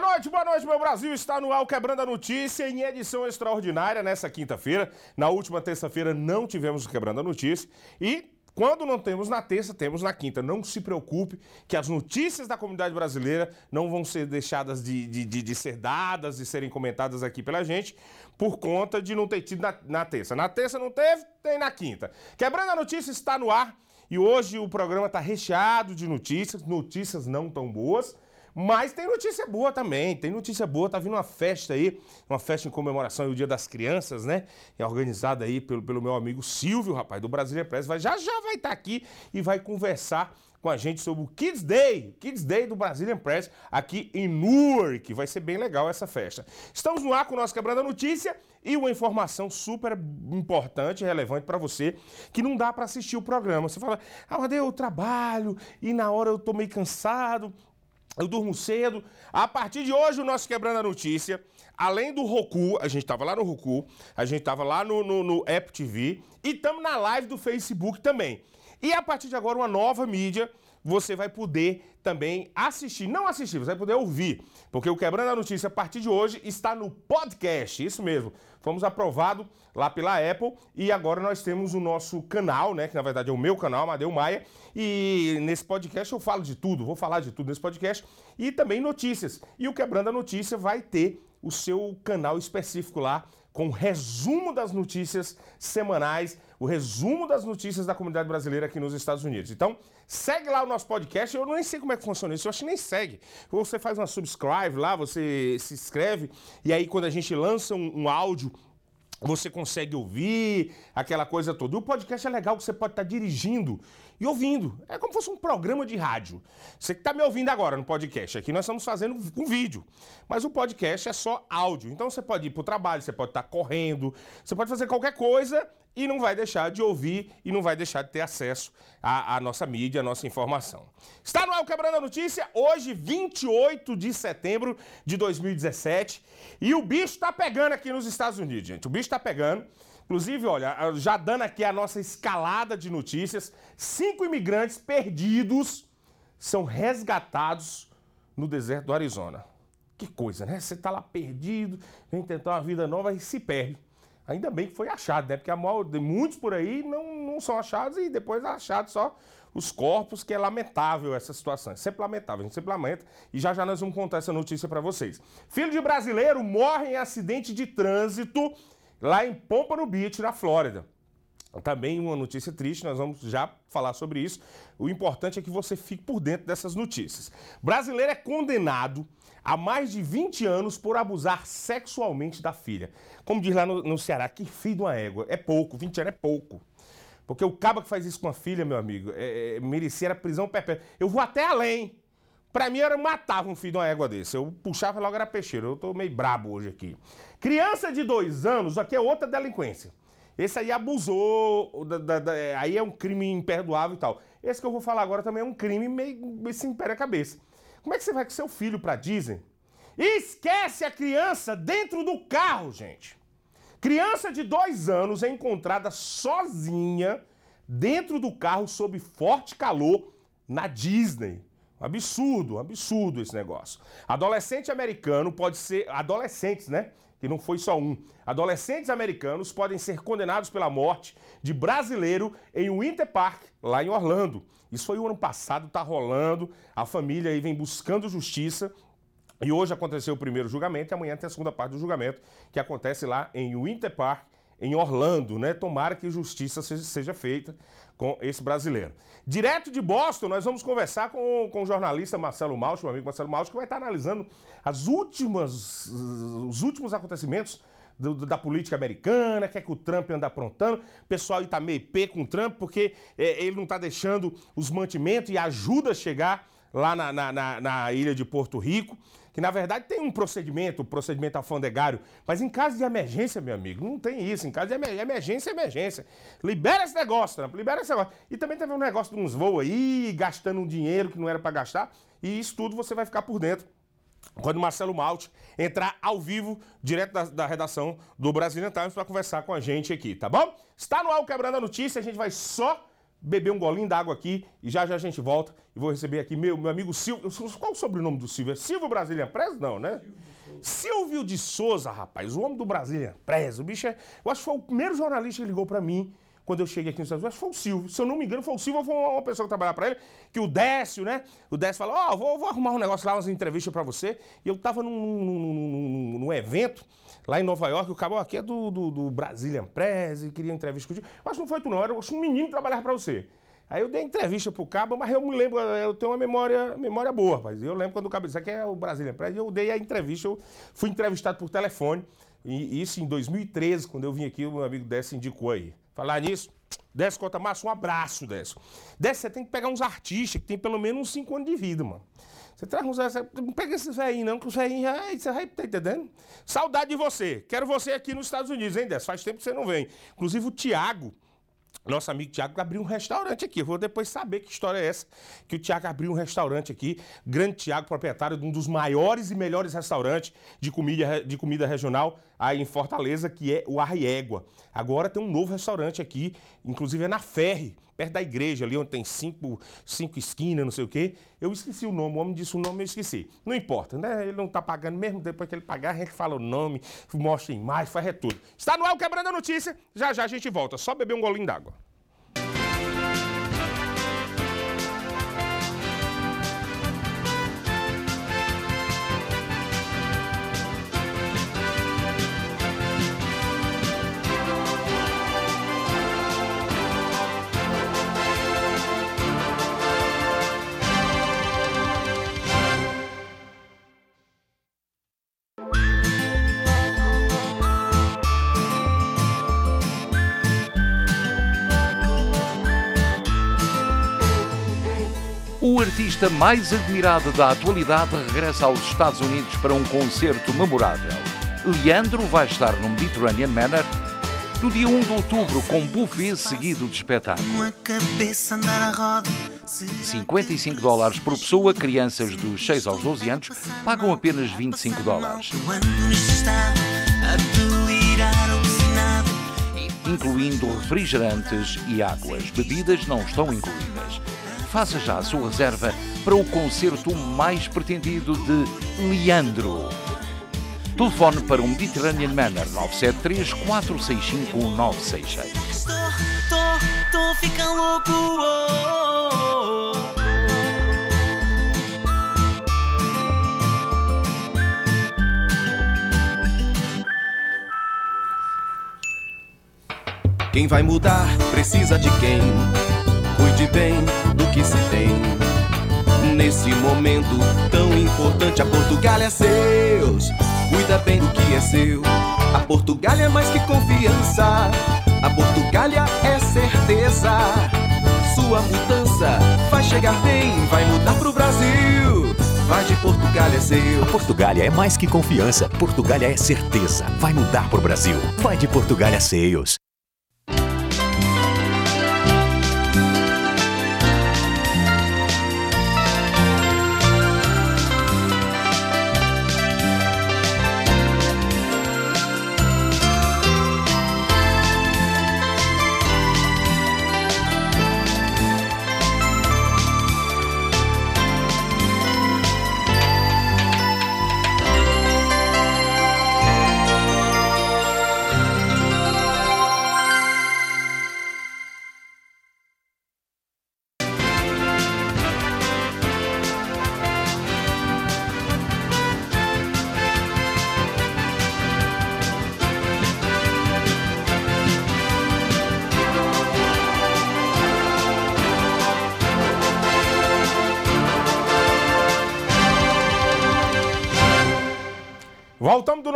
Boa noite, boa noite, meu Brasil. Está no ar Quebrando a Notícia em edição extraordinária nessa quinta-feira. Na última terça-feira não tivemos o Quebrando a Notícia e quando não temos na terça, temos na quinta. Não se preocupe que as notícias da comunidade brasileira não vão ser deixadas de, de, de, de ser dadas e serem comentadas aqui pela gente por conta de não ter tido na, na terça. Na terça não teve, tem na quinta. Quebrando a Notícia está no ar e hoje o programa está recheado de notícias, notícias não tão boas. Mas tem notícia boa também, tem notícia boa, tá vindo uma festa aí, uma festa em comemoração ao Dia das Crianças, né? É organizada aí pelo, pelo meu amigo Silvio, rapaz, do Brasília Press, vai, já já vai estar tá aqui e vai conversar com a gente sobre o Kids Day, Kids Day do Brazilian Press, aqui em Newark. Vai ser bem legal essa festa. Estamos no ar com o nosso Quebrando a Notícia e uma informação super importante relevante para você que não dá para assistir o programa. Você fala, ah, mas eu trabalho e na hora eu tô meio cansado. Eu durmo cedo. A partir de hoje, o nosso Quebrando a Notícia, além do Roku, a gente tava lá no Roku, a gente tava lá no, no, no App TV e estamos na live do Facebook também. E a partir de agora, uma nova mídia você vai poder também assistir. Não assistir, você vai poder ouvir. Porque o Quebrando a Notícia, a partir de hoje, está no podcast. Isso mesmo. Fomos aprovados lá pela Apple e agora nós temos o nosso canal, né? Que na verdade é o meu canal, Amadeu Maia. E nesse podcast eu falo de tudo, vou falar de tudo nesse podcast. E também notícias. E o Quebrando a Notícia vai ter o seu canal específico lá com resumo das notícias semanais, o resumo das notícias da comunidade brasileira aqui nos Estados Unidos. Então, segue lá o nosso podcast. Eu nem sei como é que funciona isso, eu acho que nem segue. Você faz uma subscribe lá, você se inscreve, e aí quando a gente lança um, um áudio você consegue ouvir aquela coisa toda. O podcast é legal que você pode estar dirigindo e ouvindo. É como se fosse um programa de rádio. Você que está me ouvindo agora no podcast, aqui nós estamos fazendo um vídeo. Mas o podcast é só áudio. Então você pode ir para o trabalho, você pode estar correndo, você pode fazer qualquer coisa e não vai deixar de ouvir e não vai deixar de ter acesso à, à nossa mídia, à nossa informação. Está no ar Quebrando a Notícia, hoje, 28 de setembro de 2017. E o bicho está pegando aqui nos Estados Unidos, gente. O bicho está pegando. Inclusive, olha, já dando aqui a nossa escalada de notícias, cinco imigrantes perdidos são resgatados no deserto do Arizona. Que coisa, né? Você está lá perdido, vem tentar uma vida nova e se perde. Ainda bem que foi achado, né? Porque a maior, muitos por aí não, não são achados e depois é achado só os corpos, que é lamentável essa situação. É sempre lamentável, a gente sempre lamenta. E já já nós vamos contar essa notícia para vocês. Filho de brasileiro morre em acidente de trânsito lá em Pompano Beach, na Flórida. Também uma notícia triste, nós vamos já falar sobre isso. O importante é que você fique por dentro dessas notícias. Brasileiro é condenado a mais de 20 anos por abusar sexualmente da filha. Como diz lá no, no Ceará, que filho de uma égua. É pouco, 20 anos é pouco. Porque o cabo que faz isso com a filha, meu amigo, é, é, merecia a prisão perpétua. Eu vou até além. Pra mim era matar um filho de uma égua desse. Eu puxava logo era peixeiro. Eu tô meio brabo hoje aqui. Criança de dois anos, aqui é outra delinquência. Esse aí abusou, da, da, da, aí é um crime imperdoável e tal. Esse que eu vou falar agora também é um crime meio, meio se impera a cabeça. Como é que você vai com seu filho pra Disney? Esquece a criança dentro do carro, gente. Criança de dois anos é encontrada sozinha dentro do carro sob forte calor na Disney. Absurdo, absurdo esse negócio. Adolescente americano pode ser. Adolescentes, né? Que não foi só um. Adolescentes americanos podem ser condenados pela morte de brasileiro em Winter Park, lá em Orlando. Isso foi o ano passado, tá rolando. A família aí vem buscando justiça. E hoje aconteceu o primeiro julgamento e amanhã tem a segunda parte do julgamento, que acontece lá em Winter Park, em Orlando, né? Tomara que justiça seja, feita com esse brasileiro. Direto de Boston, nós vamos conversar com, com o jornalista Marcelo Malch, meu amigo Marcelo Malch, que vai estar analisando as últimas, os últimos acontecimentos do, da política americana, que é que o Trump anda aprontando. O pessoal está meio pé com o Trump porque é, ele não está deixando os mantimentos e ajuda a chegar lá na, na, na, na ilha de Porto Rico que na verdade tem um procedimento, um procedimento alfandegário, mas em caso de emergência, meu amigo, não tem isso. Em caso de emergência, emergência. Libera esse negócio, Trump, libera esse negócio. E também teve um negócio de uns voos aí, gastando um dinheiro que não era para gastar, e isso tudo você vai ficar por dentro. Quando Marcelo Malte entrar ao vivo, direto da, da redação do Brazilian Times, para conversar com a gente aqui, tá bom? Está no ar o Quebrando a Notícia, a gente vai só beber um golinho d'água aqui e já já a gente volta e vou receber aqui meu, meu amigo Silvio. Qual o sobrenome do Silvio? É Silvio Brasília Press? Não, né? Silvio de Souza, rapaz, o homem do Brasília Press. O bicho é. Eu acho que foi o primeiro jornalista que ligou para mim quando eu cheguei aqui nos Estados Unidos, foi o Silvio. Se eu não me engano, foi o Silvio ou foi uma pessoa que trabalhava para ele, que o Décio, né? O Décio falou, ó, oh, vou, vou, arrumar um negócio lá, umas entrevistas para você. E eu tava num, num, num, num, evento lá em Nova York, o cabo aqui é do, do, do Brazilian Press, e queria entrevista contigo. Mas não foi tu não, era um menino que trabalhava para você. Aí eu dei entrevista pro cabo, mas eu me lembro, eu tenho uma memória, memória boa, rapaz. Eu lembro quando o cabo disse, aqui é o Brazilian Press, eu dei a entrevista, eu fui entrevistado por telefone, e isso em 2013, quando eu vim aqui, o meu amigo Décio indicou aí. Falar nisso, Décio Cota Massa, um abraço, Décio. Décio, você tem que pegar uns artistas que tem pelo menos uns 5 anos de vida, mano. Você traz uns. Não pega esses velhinhos, não, que os velhinhos já. Você vai, tá entendendo? Saudade de você. Quero você aqui nos Estados Unidos, hein, Décio? Faz tempo que você não vem. Inclusive o Tiago. Nosso amigo Tiago abriu um restaurante aqui. Eu vou depois saber que história é essa. Que o Tiago abriu um restaurante aqui. Grande Tiago, proprietário de um dos maiores e melhores restaurantes de comida, de comida regional aí em Fortaleza, que é o Arriégua. Agora tem um novo restaurante aqui, inclusive é na Ferre perto da igreja ali, onde tem cinco, cinco esquinas, não sei o quê. Eu esqueci o nome, o homem disse o nome, eu esqueci. Não importa, né? Ele não está pagando, mesmo depois que ele pagar, a gente fala o nome, mostra a imagem, faz é. Está no ar o Quebrando a Notícia, já já a gente volta. Só beber um golinho d'água. Artista mais admirado da atualidade regressa aos Estados Unidos para um concerto memorável. Leandro vai estar no Mediterranean Manor no dia 1 de outubro com buffet seguido de espetáculo. 55 dólares por pessoa, crianças dos 6 aos 12 anos pagam apenas 25 dólares. Incluindo refrigerantes e águas. Bebidas não estão incluídas faça já a sua reserva para o concerto mais pretendido de Leandro. Telefone para o Mediterranean Manor 973 465 966. Estou, estou, estou louco. Oh, oh, oh. Quem vai mudar precisa de quem cuide bem do que se tem. Nesse momento tão importante, a Portugal é seus. Cuida bem do que é seu. A Portugália é mais que confiança. A Portugália é certeza. Sua mudança vai chegar bem, vai mudar pro Brasil. Vai de Portugal é seu. A Portugália é mais que confiança. Portugália é certeza. Vai mudar pro Brasil. Vai de Portugal é seus.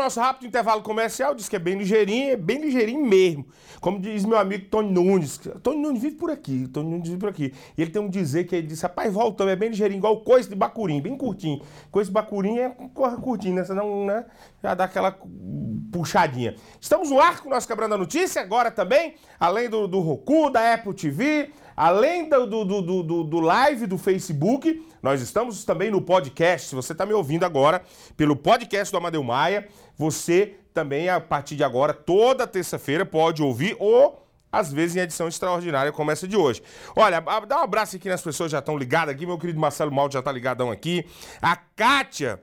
Nosso rápido intervalo comercial, diz que é bem ligeirinho, é bem ligeirinho mesmo. Como diz meu amigo Tony Nunes. Tony Nunes vive por aqui, Tony Nunes vive por aqui. E ele tem um dizer que ele disse, rapaz, voltamos, é bem ligeirinho, igual coisa de bacurim, bem curtinho. Coisa de bacurim é curtinho, né? Senão, né? Já dá aquela puxadinha. Estamos no ar com o nosso Quebrando a Notícia, agora também, além do, do Roku, da Apple TV, além do, do, do, do, do live do Facebook, nós estamos também no podcast. Se você está me ouvindo agora pelo podcast do Amadeu Maia, você também, a partir de agora, toda terça-feira, pode ouvir ou às vezes em edição extraordinária como essa de hoje. Olha, a- dá um abraço aqui nas pessoas já estão ligadas aqui. Meu querido Marcelo Maldi já tá ligadão aqui. A Kátia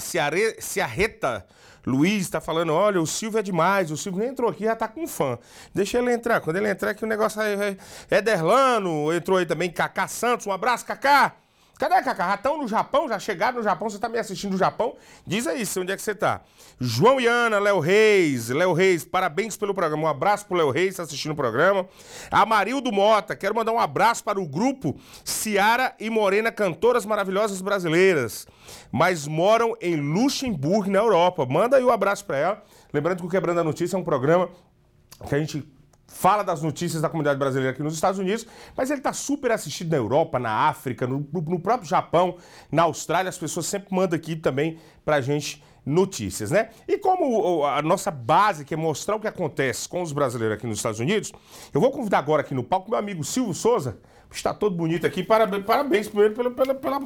Ciare- Ciarreta Luiz tá falando, olha, o Silvio é demais, o Silvio nem entrou aqui, já tá com fã. Deixa ele entrar, quando ele entrar que o negócio vai... Ederlano, entrou aí também, Cacá Santos, um abraço, Cacá. Cadê, Cacá? Estão no Japão? Já chegaram no Japão? Você tá me assistindo no Japão? Diz aí, onde é que você tá? João Iana, Léo Reis. Léo Reis, parabéns pelo programa. Um abraço pro Léo Reis, tá assistindo o programa. Amarildo Mota, quero mandar um abraço para o grupo Ciara e Morena, cantoras maravilhosas brasileiras, mas moram em Luxemburgo, na Europa. Manda aí um abraço para ela. Lembrando que o Quebrando a Notícia é um programa que a gente fala das notícias da comunidade brasileira aqui nos Estados Unidos, mas ele está super assistido na Europa, na África, no, no próprio Japão, na Austrália. As pessoas sempre mandam aqui também pra gente notícias, né? E como a nossa base que é mostrar o que acontece com os brasileiros aqui nos Estados Unidos, eu vou convidar agora aqui no palco meu amigo Silvio Souza, está todo bonito aqui. Parabéns, parabéns primeiro pelo, pelo, pela-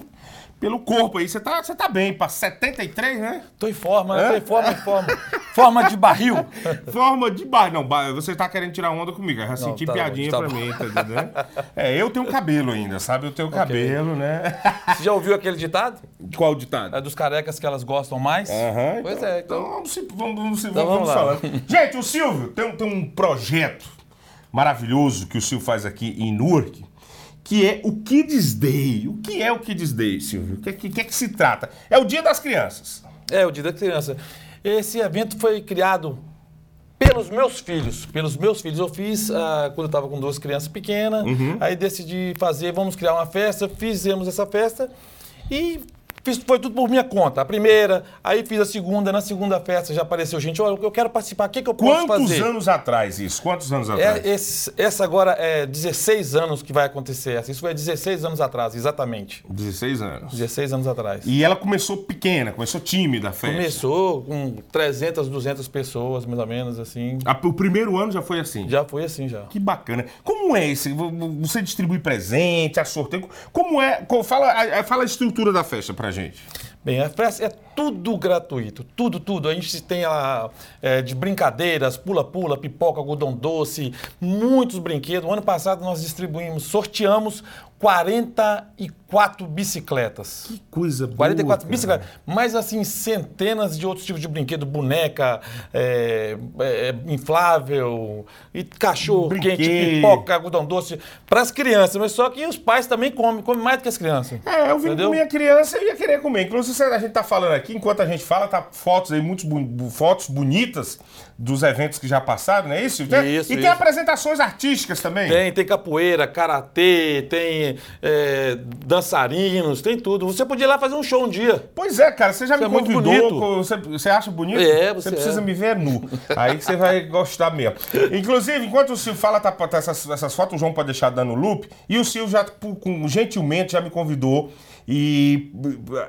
pelo corpo aí. Você tá, você tá bem, para 73, né? Tô em forma, né? Tô em forma, em forma. Forma de barril. Forma de bar. Não, você tá querendo tirar onda comigo. Eu já senti tá bom, piadinha tá pra bom. mim, tá entendendo? É, eu tenho cabelo ainda, sabe? Eu tenho cabelo, né? Você já ouviu aquele ditado? Qual ditado? É dos carecas que elas gostam mais? Aham, Pois então- é, Então então. vamos, vamos, vamos, Então vamos, vamos lá. falando. Gente, o Silvio tem, tem um projeto maravilhoso que o Silvio faz aqui em Newark, que é o Kids Day. O que é o Kids Day, Silvio? O que, é que, que é que se trata? É o Dia das Crianças. É, o Dia da Criança. Esse evento foi criado pelos meus filhos. Pelos meus filhos. Eu fiz ah, quando eu estava com duas crianças pequenas. Aí decidi fazer, vamos criar uma festa. Fizemos essa festa e fiz, foi tudo por minha conta. A primeira, aí fiz a segunda. Na segunda festa já apareceu gente. Olha, eu quero participar. O que, que eu posso Quantos fazer? anos atrás isso? Quantos anos atrás? É, esse- essa agora é 16 anos que vai acontecer. essa. Isso foi 16 anos atrás, exatamente. 16 anos. 16 anos atrás. E ela começou pequena, começou tímida a festa. Começou com 300, 200 pessoas, mais ou menos, assim. A- o primeiro ano já foi assim. Já foi assim, já. Que bacana. Como é esse? V- Você distribui presente, a sorteio? Como é? Fala, fala a estrutura da festa pra gente. Bem, a festa é tudo gratuito, tudo, tudo. A gente tem a, é, de brincadeiras, pula-pula, pipoca, algodão doce, muitos brinquedos. O ano passado nós distribuímos, sorteamos 44 bicicletas. Que coisa boa. 44 cara. bicicletas, mas assim, centenas de outros tipos de brinquedo, boneca, é, é, inflável, e cachorro Brinquedo. quente, pipoca, algodão doce, para as crianças, mas só que os pais também comem, comem mais do que as crianças. É, eu vim Entendeu? com minha criança e ia querer comer. Inclusive, a gente tá falando aqui, enquanto a gente fala, tá fotos aí, muitas fotos bonitas dos eventos que já passaram, não é isso? Tem- Isso, e tem isso. apresentações artísticas também. Tem, tem capoeira, karatê, tem é, dançarinos, tem tudo. Você podia ir lá fazer um show um dia. Pois é, cara, você já me é muito convidou. Você, você acha bonito? É, você precisa é. me ver nu. Aí você vai gostar mesmo. Inclusive, enquanto o Silvio fala, tá, tá essas, essas fotos, o João pode deixar dando loop. E o Silvio já, por- com- gentilmente, já me convidou. E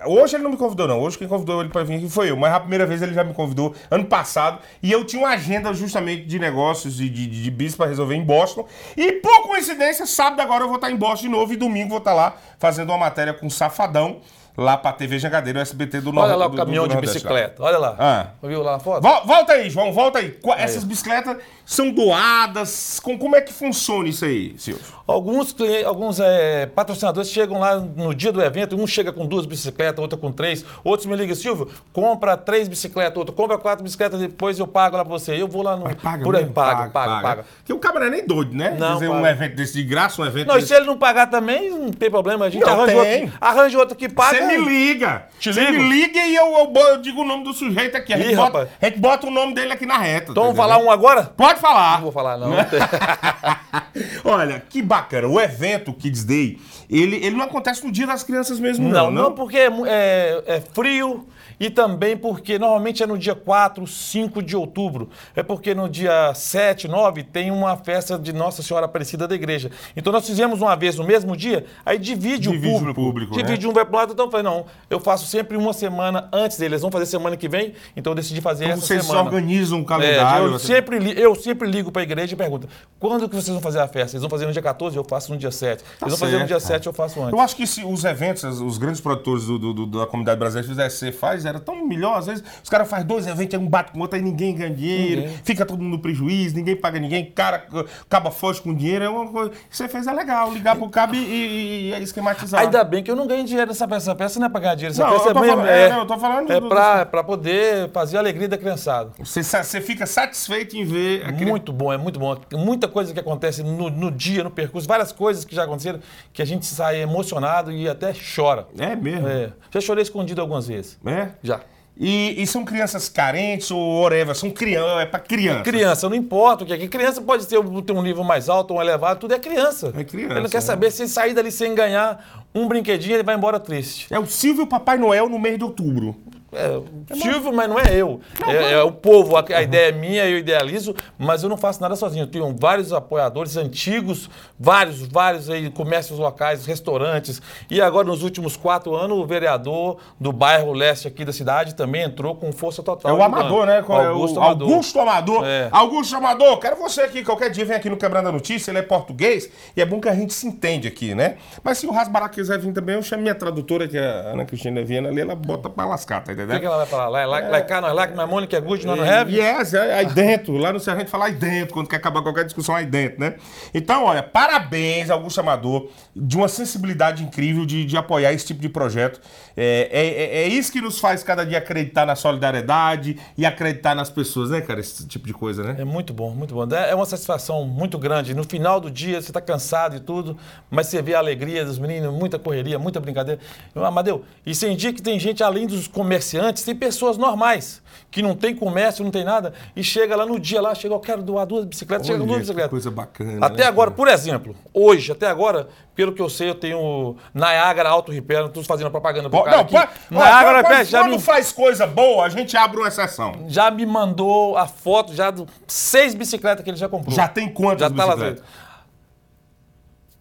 hoje ele não me convidou, não. Hoje quem convidou ele pra vir aqui foi eu. Mas a primeira vez ele já me convidou ano passado. E eu tinha uma agenda justamente de negócios e de, de, de bis pra resolver em Boston. E por coincidência, sábado agora eu vou estar em Boston de novo. E domingo vou estar lá fazendo uma matéria com Safadão. Lá pra TV Jangadeiro, o SBT do Olha Nor- lá o do- caminhão do de Nordeste, lá. bicicleta, olha lá. Ah. Viu lá a foto? Vol- Volta aí, João, volta aí. Qua- Essas bicicletas são doadas. Com, como é que funciona isso aí, Silvio? Alguns, alguns é, patrocinadores chegam lá no dia do evento, um chega com duas bicicletas, outro com três, outros me ligam, Silvio, compra três bicicletas, outro compra quatro bicicletas, depois eu pago lá pra você. Eu vou lá no. por aí, mesmo? paga, paga, paga. Porque o não é nem doido, né? Não, Dizer um paga. evento desse de graça, um evento Não, e desse... se ele não pagar também, não tem problema, a gente Não, arranja, tem. outro, arranja outro que paga. Você me liga. Te Você me liga e eu, eu eu digo o nome do sujeito aqui. A gente, Ih, bota, rapaz. a gente bota o nome dele aqui na reta. Então tá vamos falar um agora? Pode falar. Não vou falar, não. Olha, que bacana. O evento Kids Day, ele, ele não acontece no dia das crianças mesmo, Não, não. não, porque é, é- é frio e também porque normalmente é no dia 4, 5 de outubro. É porque no dia 7, 9 tem uma festa de Nossa Senhora Aparecida da igreja. Então nós fizemos uma vez no mesmo dia, aí divide, Divide o o público. público, divide né? um vai pro lado, então eu falei, não, eu faço sempre uma semana antes deles. Eles vão fazer semana que vem, então eu decidi fazer Então essa vocês semana. organizam um É, calendário. eu, assim. sempre, li- eu sempre ligo para a igreja e pergunto: quando que vocês vão fazer a festa? Eles vão fazer no dia 14, eu faço no dia 7. Eles vão fazer no certo, dia cara. 7, eu faço antes. Eu acho que se os eventos, os grandes produtores do- do- do- da comunidade brasileira fizessem, faz, era tão melhor. Às vezes os caras fazem dois eventos, aí um bate com o outro, aí ninguém ganha dinheiro, Ninguém. fica todo mundo no prejuízo, ninguém paga ninguém, cara acaba foge com dinheiro. É uma coisa. que Você fez é legal, ligar pro cabo e, e, e esquematizar. Ainda bem que eu não ganho dinheiro nessa peça. Essa peça não é pra ganhar dinheiro. Essa Não, peça eu tô é, falando- é, não, eu tô falando é do- pra, pra poder fazer a alegria da criançada. Você, você fica satisfeito em ver a criança. Muito bom, é muito bom. Muita coisa que acontece no, no dia, no percurso, várias coisas que já aconteceram, que a gente sai emocionado e até chora. É mesmo? É. Já chorei escondido algumas vezes. É? Já. E, e são crianças carentes ou whatever, são crianças, é pra criança. Criança, não importa o que é. Criança pode ter, um- ter um nível mais alto, um elevado, tudo é criança. É criança, Ele não quer né? saber se sair dali sem ganhar um brinquedinho, ele vai embora triste. É o Silvio Papai Noel no mês de outubro. É, Silvio, mas não é eu. é, é o povo. A, a ideia é minha, eu idealizo, mas eu não faço nada sozinho. Eu tenho vários apoiadores antigos, vários, vários aí, comércios locais, restaurantes. E agora, nos últimos quatro anos, o vereador do bairro leste aqui da cidade também entrou com força total. É o. Amador, né? Qual é o- Augusto Amador. Augusto Amador. É. Augusto Amador, quero você aqui. Qualquer dia vem aqui no Quebrando a Notícia. Ele é português e é bom que a gente se entende aqui, né? Mas se o Rasbará quiser vir também, eu chamo minha tradutora, que é a Ana Cristina Viana ali, ela bota pra lascar, tá O que, que ela vai falar? Lá, lá, lá, cá, nós lá, que nós Mônica é good, nós não have? Yes, é aí dentro. Lá no gente fala aí dentro, quando quer acabar qualquer discussão aí dentro, né? Então, olha, parabéns, Augusto Amador, de uma sensibilidade incrível de, de apoiar esse tipo de projeto. É, é, é- é isso que nos faz cada dia acreditar na solidariedade e acreditar nas pessoas, né, cara? Esse tipo de coisa, né? É muito bom, muito bom. É uma satisfação muito grande. No final do dia, você está cansado e tudo, mas você vê a alegria dos meninos, muita correria, muita brincadeira. Eu, Amadeu, e sem dia que tem gente, além dos comerciantes, tem pessoas normais, que não tem comércio, não tem nada, e chega lá no dia lá, chega, eu quero doar duas bicicletas, chega com duas Olha, bicicletas. coisa bacana. Até né, agora, cara? por exemplo, hoje, até agora, pelo que eu sei, eu tenho Niagara Auto Repair, não estou fazendo propaganda pro Pô, cara não, aqui. pode, Niagara olha, Repair já quando me, faz coisa boa, a gente abre uma exceção. já me mandou a foto já de seis bicicletas que ele já comprou. Já tem quantas Já tá lá bicicletas?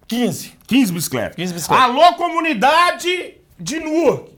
15. 15 bicicletas. 15 bicicletas. Alô, comunidade de Newark.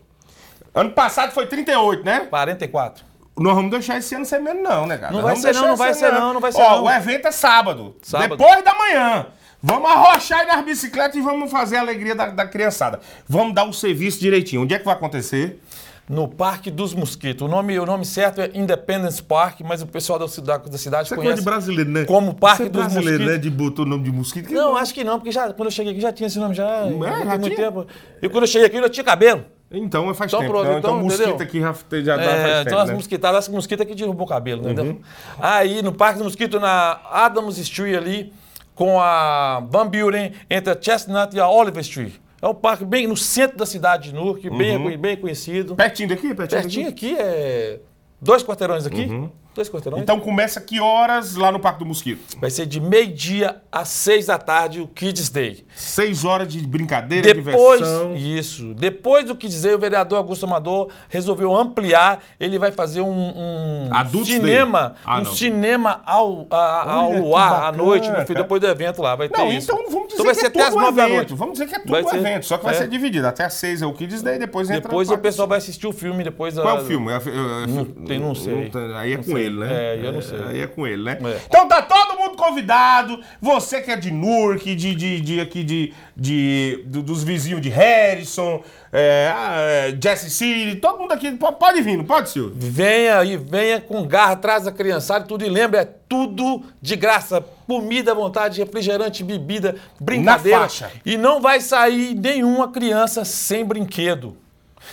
Ano passado foi 38, né? 44. Nós vamos deixar esse ano ser menos, não, né, cara? Não vai ser não, não vai ser não, não vai ser Ó, não. o evento é sábado, Sábado. Depois da manhã. Vamos arrochar aí nas bicicletas e vamos fazer a alegria da, da criançada. Vamos dar o serviço direitinho. Onde é que vai acontecer? No Parque dos Mosquitos. O nome, o nome certo é Independence Park, mas o pessoal da cidade, da cidade Isso é coisa conhece de brasileiro, né? como Parque Você é dos brasileiro, Mosquitos. né? De botou o nome de mosquito. Que Não, acho que não, porque já, quando eu cheguei aqui já tinha esse nome, já, já tem já muito tinha? tempo. E quando eu cheguei aqui, eu já tinha cabelo. Então faz Então tempo. pronto, então, então, então, mosquito entendeu? aqui já, já É, faz então tempo, as né? Uhum. mosquitadas, as mosquitas que derrubou o cabelo, entendeu? Aí no Parque dos Mosquitos, na Adams Street ali, com a Van Buren, entre a Chestnut e a Oliver Street. É um parque bem no centro da cidade de Newark, bem, Uhum. bem conhecido. Pertinho daqui? Pertinho, Pertinho daqui? aqui é dois quarteirões aqui. Dois quarteirões. Então começa que horas lá no Parque do Mosquito? Vai ser de meio-dia às seis da tarde o Kids Day. Seis horas de brincadeira, Depois, diversão. isso. Depois do Kids Day, o vereador Augusto Amador resolveu ampliar. Ele vai fazer um, um Adults cinema. Ah, um não. cinema ao, a- ao Olha que luar à bacana, noite, no fim, depois do evento lá. Vai ter Não, isso. então vamos dizer Então vai que ser é até as tudo nove da evento. noite. Vamos dizer que é tudo Vai um ser- evento, só que vai é. ser dividido. Até às seis é o Kids Day, depois entra Depois o pessoal vai assistir o filme depois. Qual é a- o filme? É, é, é, Não tem- não sei. aí é com. Ele, né? É, eu não sei. Aí é com ele, né? É. Então tá todo mundo convidado. Você que é de Newark, de, de, de aqui de, de, do- dos vizinhos de Harrison, é, ah, é, Jesse City, todo mundo aqui. po- Pode vir, não pode, Silvio? Venha e venha com garra, traz a criançada tudo. E lembra, é tudo de graça. Comida à vontade, refrigerante, bebida, brincadeira. faixa. E não vai sair nenhuma criança sem brinquedo.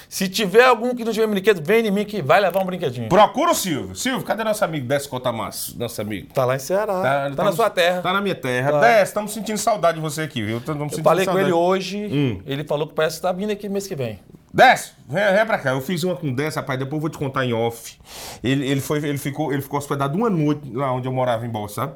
Se tiver algum que não tiver brinquedo, vem em mim que vai levar um brinquedinho. Procura o Silvio. Silvio, cadê nosso amigo Desce Cotamas? Nosso amigo. Tá lá em Ceará. Tá, na no- sua terra. Tá na minha terra. Tá. Desce, estamos sentindo saudade de você aqui, viu? Eu falei com saudade. ele hoje. Hum. Ele falou que parece que tá vindo aqui mês que vem. Desce, vem, vem pra cá. Eu fiz uma com Desce, rapaz, depois eu vou te contar em off. Ele, ele, foi, ele, ficou, ele ficou hospedado uma noite lá onde eu morava em Bolsa, sabe?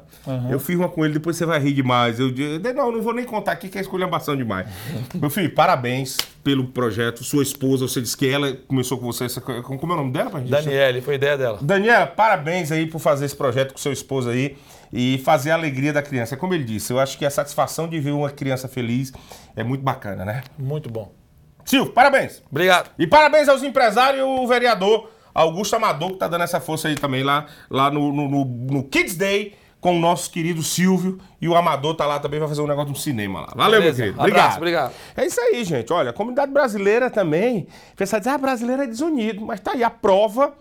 Eu fiz uma com ele, depois você vai rir demais. Eu disse, não, não vou nem contar aqui que é esculhambação demais. Meu filho, parabéns pelo projeto. Sua esposa, você disse que ela começou com você. Como é o nome dela, pra gente? Daniele, foi ideia dela. Daniela, parabéns aí por fazer esse projeto com seu esposo aí e fazer a alegria da criança. É como ele disse, eu acho que a satisfação de ver uma criança feliz é muito bacana, né? Muito bom. Silvio, parabéns! Obrigado. E parabéns aos empresários e o vereador Augusto Amador, que tá dando essa força aí também lá, lá no, no, no- no Kids Day com o nosso querido Silvio e o Amador tá lá também, vai fazer um negócio no cinema lá. Valeu, Beleza. meu querido. Abraço, Obrigado. obrigado. É isso aí, gente. Olha, a comunidade brasileira também. O pessoal diz, ah, brasileiro é desunido. Mas tá aí a prova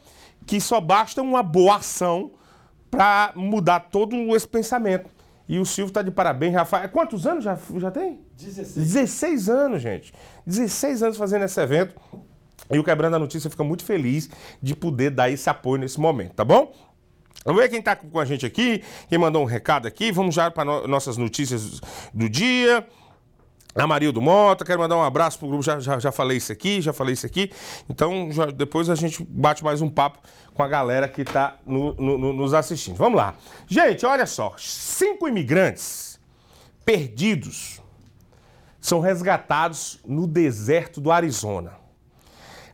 que só basta uma boa ação para mudar todo esse pensamento. E o Silvio tá de parabéns, Rafael. Quantos anos já, já tem? 16. 16 anos, gente. 16 anos fazendo esse evento. E o Quebrando a Notícia fica muito feliz de poder dar esse apoio nesse momento, tá bom? Vamos ver quem está com a gente aqui, quem mandou um recado aqui. Vamos já para no nossas notícias do dia. A Marildo Mota, quero mandar um abraço pro grupo. Já, já, já falei isso aqui, já falei isso aqui. Então, já- depois a gente bate mais um papo com a galera que está nos assistindo. Vamos lá. Gente, olha só: cinco imigrantes perdidos são resgatados no deserto do Arizona.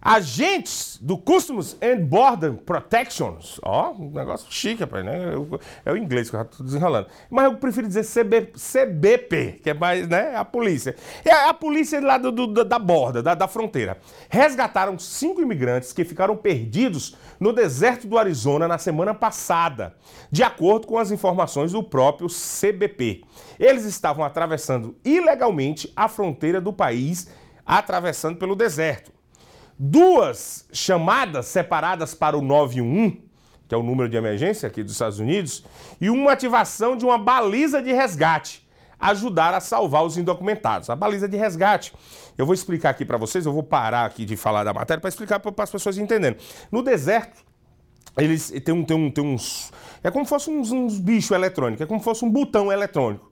Agentes do Customs and Border Protections, ó, um negócio chique, rapaz, né? Eu- é o inglês que eu tô desenrolando. Mas eu prefiro dizer CB, CBP, que é mais, né? A polícia. É a polícia lá do, do- da borda, da, da fronteira. Resgataram cinco imigrantes que ficaram perdidos no deserto do Arizona na semana passada, de acordo com as informações do próprio CBP. Eles estavam atravessando ilegalmente a fronteira do país, atravessando pelo deserto duas chamadas separadas para o 911, que é o número de emergência aqui dos Estados Unidos, e uma ativação de uma baliza de resgate ajudaram a salvar os indocumentados. A baliza de resgate, eu vou explicar aqui para vocês, eu vou parar aqui de falar da matéria para explicar para as pessoas entenderem. No deserto, eles têm, um, tem, um, tem uns. É como se fosse uns, uns bichos eletrônicos, é como se fosse um botão eletrônico.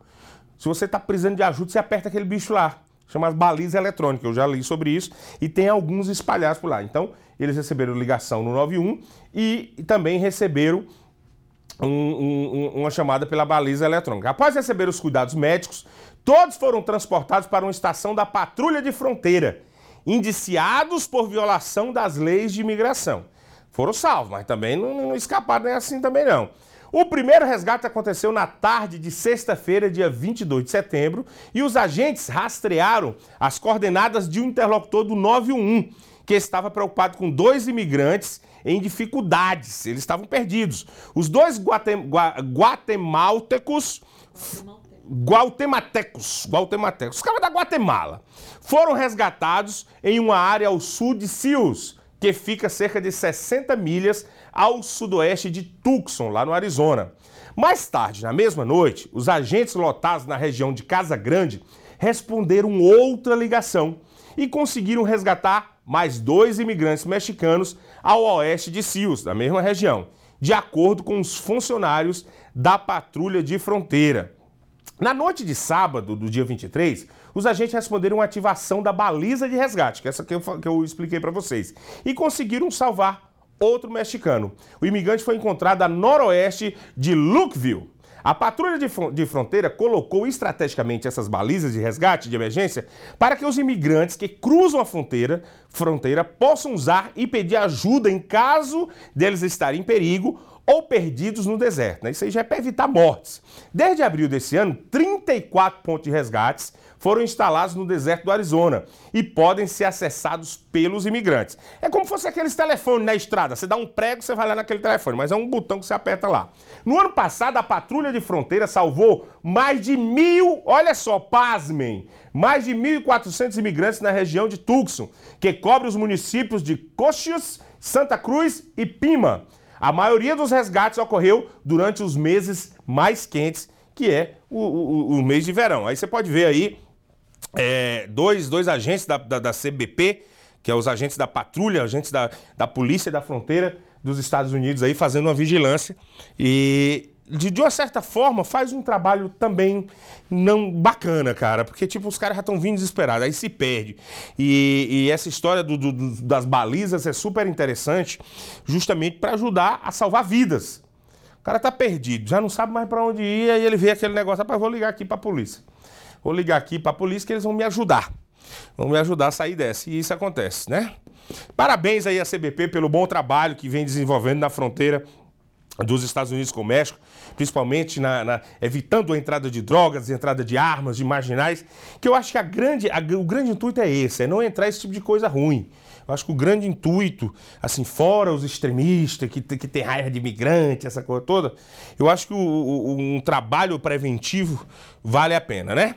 Se você está precisando de ajuda, você aperta aquele bicho lá. Chama as balizas eletrônicas. Eu já li sobre isso. E tem alguns espalhados por lá. Então, eles receberam ligação no 91 e também receberam um- um- um- uma chamada pela baliza eletrônica. Após receber os cuidados médicos, todos foram transportados para uma estação da patrulha de fronteira, indiciados por violação das leis de imigração. Foram salvos, mas também não, não escaparam nem assim também não. O primeiro resgate aconteceu na tarde de sexta-feira, dia 22 de setembro, e os agentes rastrearam as coordenadas de um interlocutor do 911, que estava preocupado com dois imigrantes em dificuldades. Eles estavam perdidos. Os dois guatem- gua- guatemaltecos guatemaltecos, os caras da Guatemala, foram resgatados em uma área ao sul de Seals, que fica cerca de 60 milhas ao sudoeste de Tucson, lá no Arizona. Mais tarde, na mesma noite, os agentes lotados na região de Casa Grande responderam outra ligação e conseguiram resgatar mais dois imigrantes mexicanos ao oeste de Seals, da mesma região, de acordo com os funcionários da patrulha de fronteira. Na noite de sábado, do dia 23, os agentes responderam a ativação da baliza de resgate, que é essa que eu, que eu expliquei para vocês, e conseguiram salvar outro mexicano. O imigrante foi encontrado a noroeste de Lukeville. A patrulha de, fron- de fronteira colocou estrategicamente essas balizas de resgate de emergência para que os imigrantes que cruzam a fronteira, fronteira possam usar e pedir ajuda em caso deles estarem em perigo ou perdidos no deserto. Né? Isso aí já é para evitar mortes. Desde abril desse ano, 34 pontos de resgates foram instalados no deserto do Arizona e podem ser acessados pelos imigrantes. É como se fosse aqueles telefones na estrada. Você dá um prego, você vai lá naquele telefone, mas é um botão que você aperta lá. No ano passado, a patrulha de fronteira salvou mais de mil, olha só, pasmem, mais de 1.400 imigrantes na região de Tucson, que cobre os municípios de Coxias, Santa Cruz e Pima. A maioria dos resgates ocorreu durante os meses mais quentes, que é o, o- o mês de verão. Aí você pode ver aí é, dois, dois agentes da, da, da CBP, que é os agentes da patrulha, agentes da, da Polícia da Fronteira dos Estados Unidos aí fazendo uma vigilância. E de, de uma certa forma faz um trabalho também não bacana, cara, porque tipo os caras já estão vindo desesperados, aí se perde. E, e essa história do- do- das balizas é super interessante, justamente para ajudar a salvar vidas. O cara tá perdido, já não sabe mais para onde ir, aí ele vê aquele negócio, rapaz, vou ligar aqui para a polícia. Vou ligar aqui para a polícia que eles vão me ajudar. Vão me ajudar a sair dessa. E isso acontece, né? Parabéns aí à CBP pelo bom trabalho que vem desenvolvendo na fronteira dos Estados Unidos com o México, principalmente na, na- evitando a entrada de drogas, entrada de armas, de marginais, que eu acho que a grande, a- o grande intuito é esse, é não entrar esse tipo de coisa ruim. Eu acho que o grande intuito, assim, fora os extremistas que, que tem raiva de imigrante, essa coisa toda, eu acho que o- o- um trabalho preventivo vale a pena, né?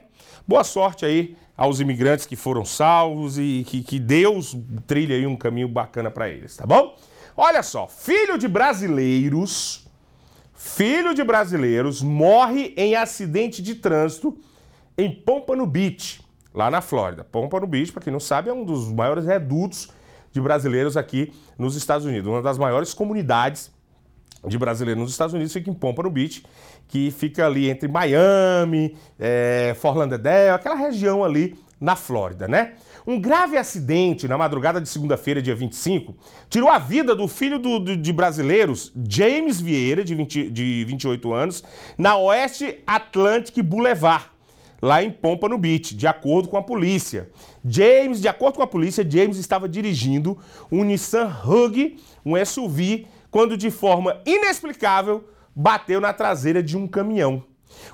Boa sorte aí aos imigrantes que foram salvos e que, que Deus trilhe aí um caminho bacana para eles, tá bom? Olha só, filho de brasileiros, filho de brasileiros morre em acidente de trânsito em Pompano Beach, lá na Flórida. Pompano Beach, para quem não sabe, é um dos maiores redutos de brasileiros aqui nos Estados Unidos, uma das maiores comunidades de brasileiros nos Estados Unidos fica em Pompano Beach, que fica ali entre Miami, é, Fort Lauderdale, aquela região ali na Flórida, né? Um grave acidente na madrugada de segunda-feira, dia 25, tirou a vida do filho do- do- de brasileiros, James Vieira, de, 20 de 28 anos, na Oeste Atlantic Boulevard, lá em Pompano Beach, de acordo com a polícia. James, de acordo com a polícia, James estava dirigindo um Nissan Hug, um SUV, quando de forma inexplicável bateu na traseira de um caminhão.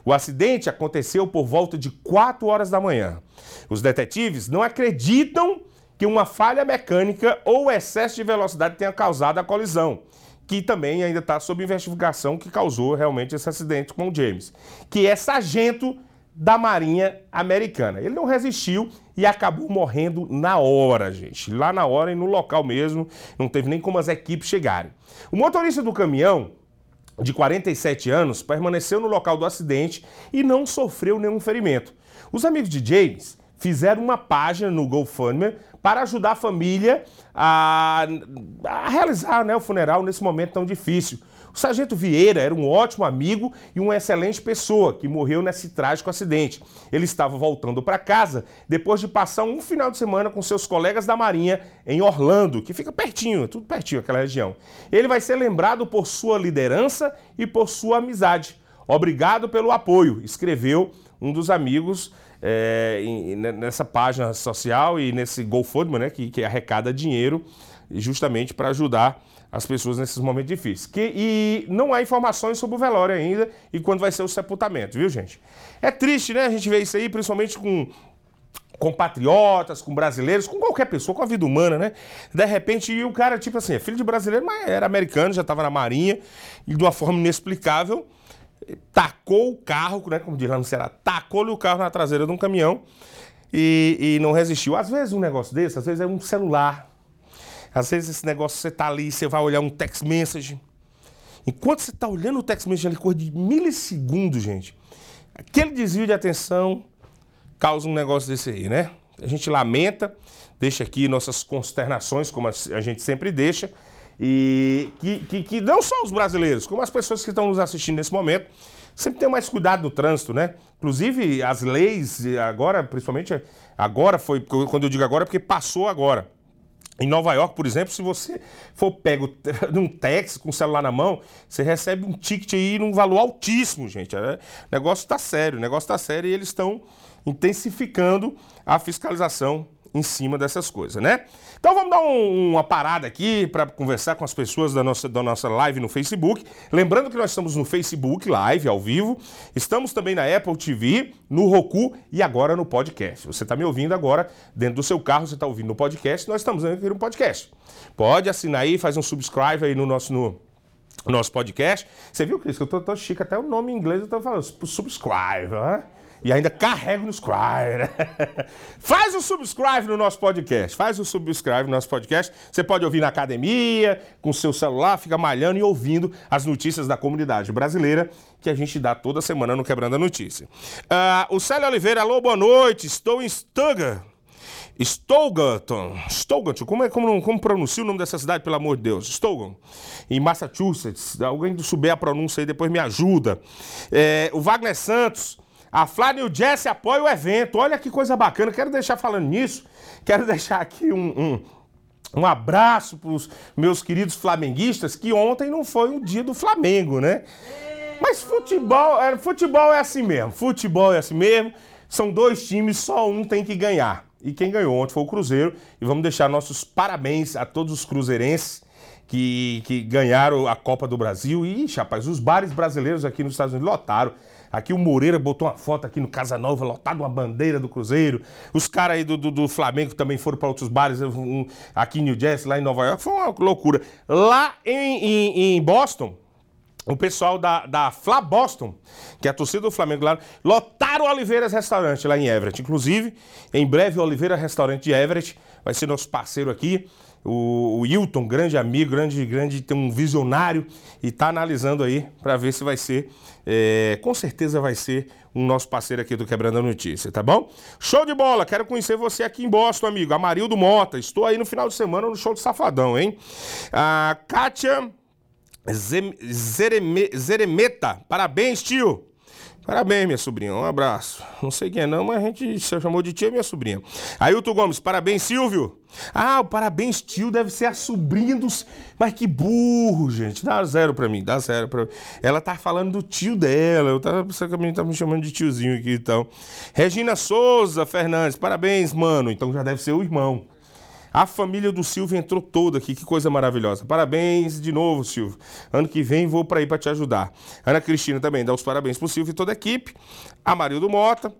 O acidente aconteceu por volta de 4 horas da manhã. Os detetives não acreditam que uma falha mecânica ou excesso de velocidade tenha causado a colisão, que também ainda está sob investigação que causou realmente esse acidente com o James, que é sargento da Marinha Americana. Ele não resistiu e acabou morrendo na hora, gente. Lá na hora e no local mesmo, não teve nem como as equipes chegarem. O motorista do caminhão, de 47 anos, permaneceu no local do acidente e não sofreu nenhum ferimento. Os amigos de James fizeram uma página no GoFundMe para ajudar a família a, a realizar né, o funeral nesse momento tão difícil. O sargento Vieira era um ótimo amigo e uma excelente pessoa que morreu nesse trágico acidente. Ele estava voltando para casa depois de passar um final de semana com seus colegas da Marinha em Orlando, que fica pertinho, tudo pertinho aquela região. Ele vai ser lembrado por sua liderança e por sua amizade. Obrigado pelo apoio, escreveu um dos amigos é, nessa página social e nesse GoFundMe, né, que, que arrecada dinheiro justamente para ajudar as pessoas nesses momentos difíceis. Que, e não há informações sobre o velório ainda e quando vai ser o sepultamento, viu, gente? É triste, né? A gente vê isso aí, principalmente com compatriotas, com brasileiros, com qualquer pessoa, com a vida humana, né? De repente, o cara, tipo assim, é filho de brasileiro, mas era americano, já estava na marinha, e de uma forma inexplicável, tacou o carro, né? Como diz lá no Ceará, tacou-lhe o carro na traseira de um caminhão e, e não resistiu. Às vezes um negócio desse, às vezes é um celular. Às vezes esse negócio, você tá ali, você vai olhar um text message. Enquanto você tá olhando o text message ali, coisa de milissegundos, gente, aquele desvio de atenção causa um negócio desse aí, né? A gente lamenta, deixa aqui nossas consternações, como a gente sempre deixa, e que, que, que não só os brasileiros, como as pessoas que estão nos assistindo nesse momento, sempre tenham mais cuidado no trânsito, né? Inclusive, as leis, agora, principalmente, agora foi, quando eu digo agora, é porque passou agora. Em Nova York, por exemplo, se você for pego num táxi com o celular na mão, você recebe um ticket aí num valor altíssimo, gente. É, o negócio tá sério, o negócio tá sério e eles estão intensificando a fiscalização em cima dessas coisas, né? Então vamos dar um- uma parada aqui para conversar com as pessoas da nossa, da nossa live no Facebook. Lembrando que nós estamos no Facebook Live, ao vivo. Estamos também na Apple TV, no Roku e agora no podcast. Você está me ouvindo agora dentro do seu carro, você está ouvindo no podcast. Nós estamos aqui no podcast. Pode assinar aí, faz um subscribe aí no nosso... No, nosso podcast. Você viu, Cris, eu tô, tô chique, até o nome em inglês eu tô falando, subscribe, né? E ainda carrego no subscribe, né? Faz o subscribe no nosso podcast, faz o subscribe no nosso podcast. Você pode ouvir na academia, com seu celular, fica malhando e ouvindo as notícias da comunidade brasileira que a gente dá toda semana no Quebrando a Notícia. Ah, o Célio Oliveira, alô, boa noite, estou em Stuttgart. Stoughton, Stoughton, como, é, como, como pronuncia o nome dessa cidade, pelo amor de Deus? Stoughton, em Massachusetts. Alguém souber a pronúncia aí, depois me ajuda. É, o Wagner Santos, a Flá New Jesse apoia o evento. Olha que coisa bacana. Quero deixar falando nisso, quero deixar aqui um, um, um abraço para os meus queridos flamenguistas, que ontem não foi o dia do Flamengo, né? Mas futebol, é, futebol é assim mesmo. Futebol é assim mesmo. São dois times, só um tem que ganhar. E quem ganhou ontem foi o Cruzeiro. E vamos deixar nossos parabéns a todos os cruzeirenses que, que ganharam a Copa do Brasil. E, rapaz, os bares brasileiros aqui nos Estados Unidos lotaram. Aqui o Moreira botou uma foto aqui no Casa Nova, lotado uma bandeira do Cruzeiro. Os caras aí do, do, do Flamengo também foram para outros bares, um, aqui em New Jersey, lá em Nova York. Foi uma loucura. Lá em, em, em Boston, o pessoal da, da Fla Boston, que é a torcida do Flamengo lá, lotaram o Oliveiras Restaurante lá em Everett. Inclusive, em breve, o Oliveira Restaurante de Everett vai ser nosso parceiro aqui. O, o Wilton, grande amigo, grande, grande, tem um visionário e está analisando aí para ver se vai ser, é, com certeza vai ser um nosso parceiro aqui do Quebrando a Notícia, tá bom? Show de bola, quero conhecer você aqui em Boston, amigo. Amarildo Mota, estou aí no final de semana no show do Safadão, hein? A Kátia Zereme, Zeremeta, parabéns, tio. Parabéns, minha sobrinha. Um abraço. Não sei quem é não, mas a gente chamou de tia minha sobrinha. Ailton Gomes, parabéns, Silvio. Ah, o parabéns, tio, deve ser a sobrinha dos. Mas que burro, gente. Dá zero pra mim, dá zero pra mim. Ela tá falando do tio dela. Eu tava pensando que a menina tá me chamando de tiozinho aqui então. Regina Souza Fernandes, parabéns, mano. Então já deve ser o irmão. A família do Silvio entrou toda aqui, que coisa maravilhosa. Parabéns de novo, Silvio. Ano que vem vou para aí para te ajudar. Ana Cristina também dá os parabéns pro Silvio e toda a equipe. Amarildo Mota.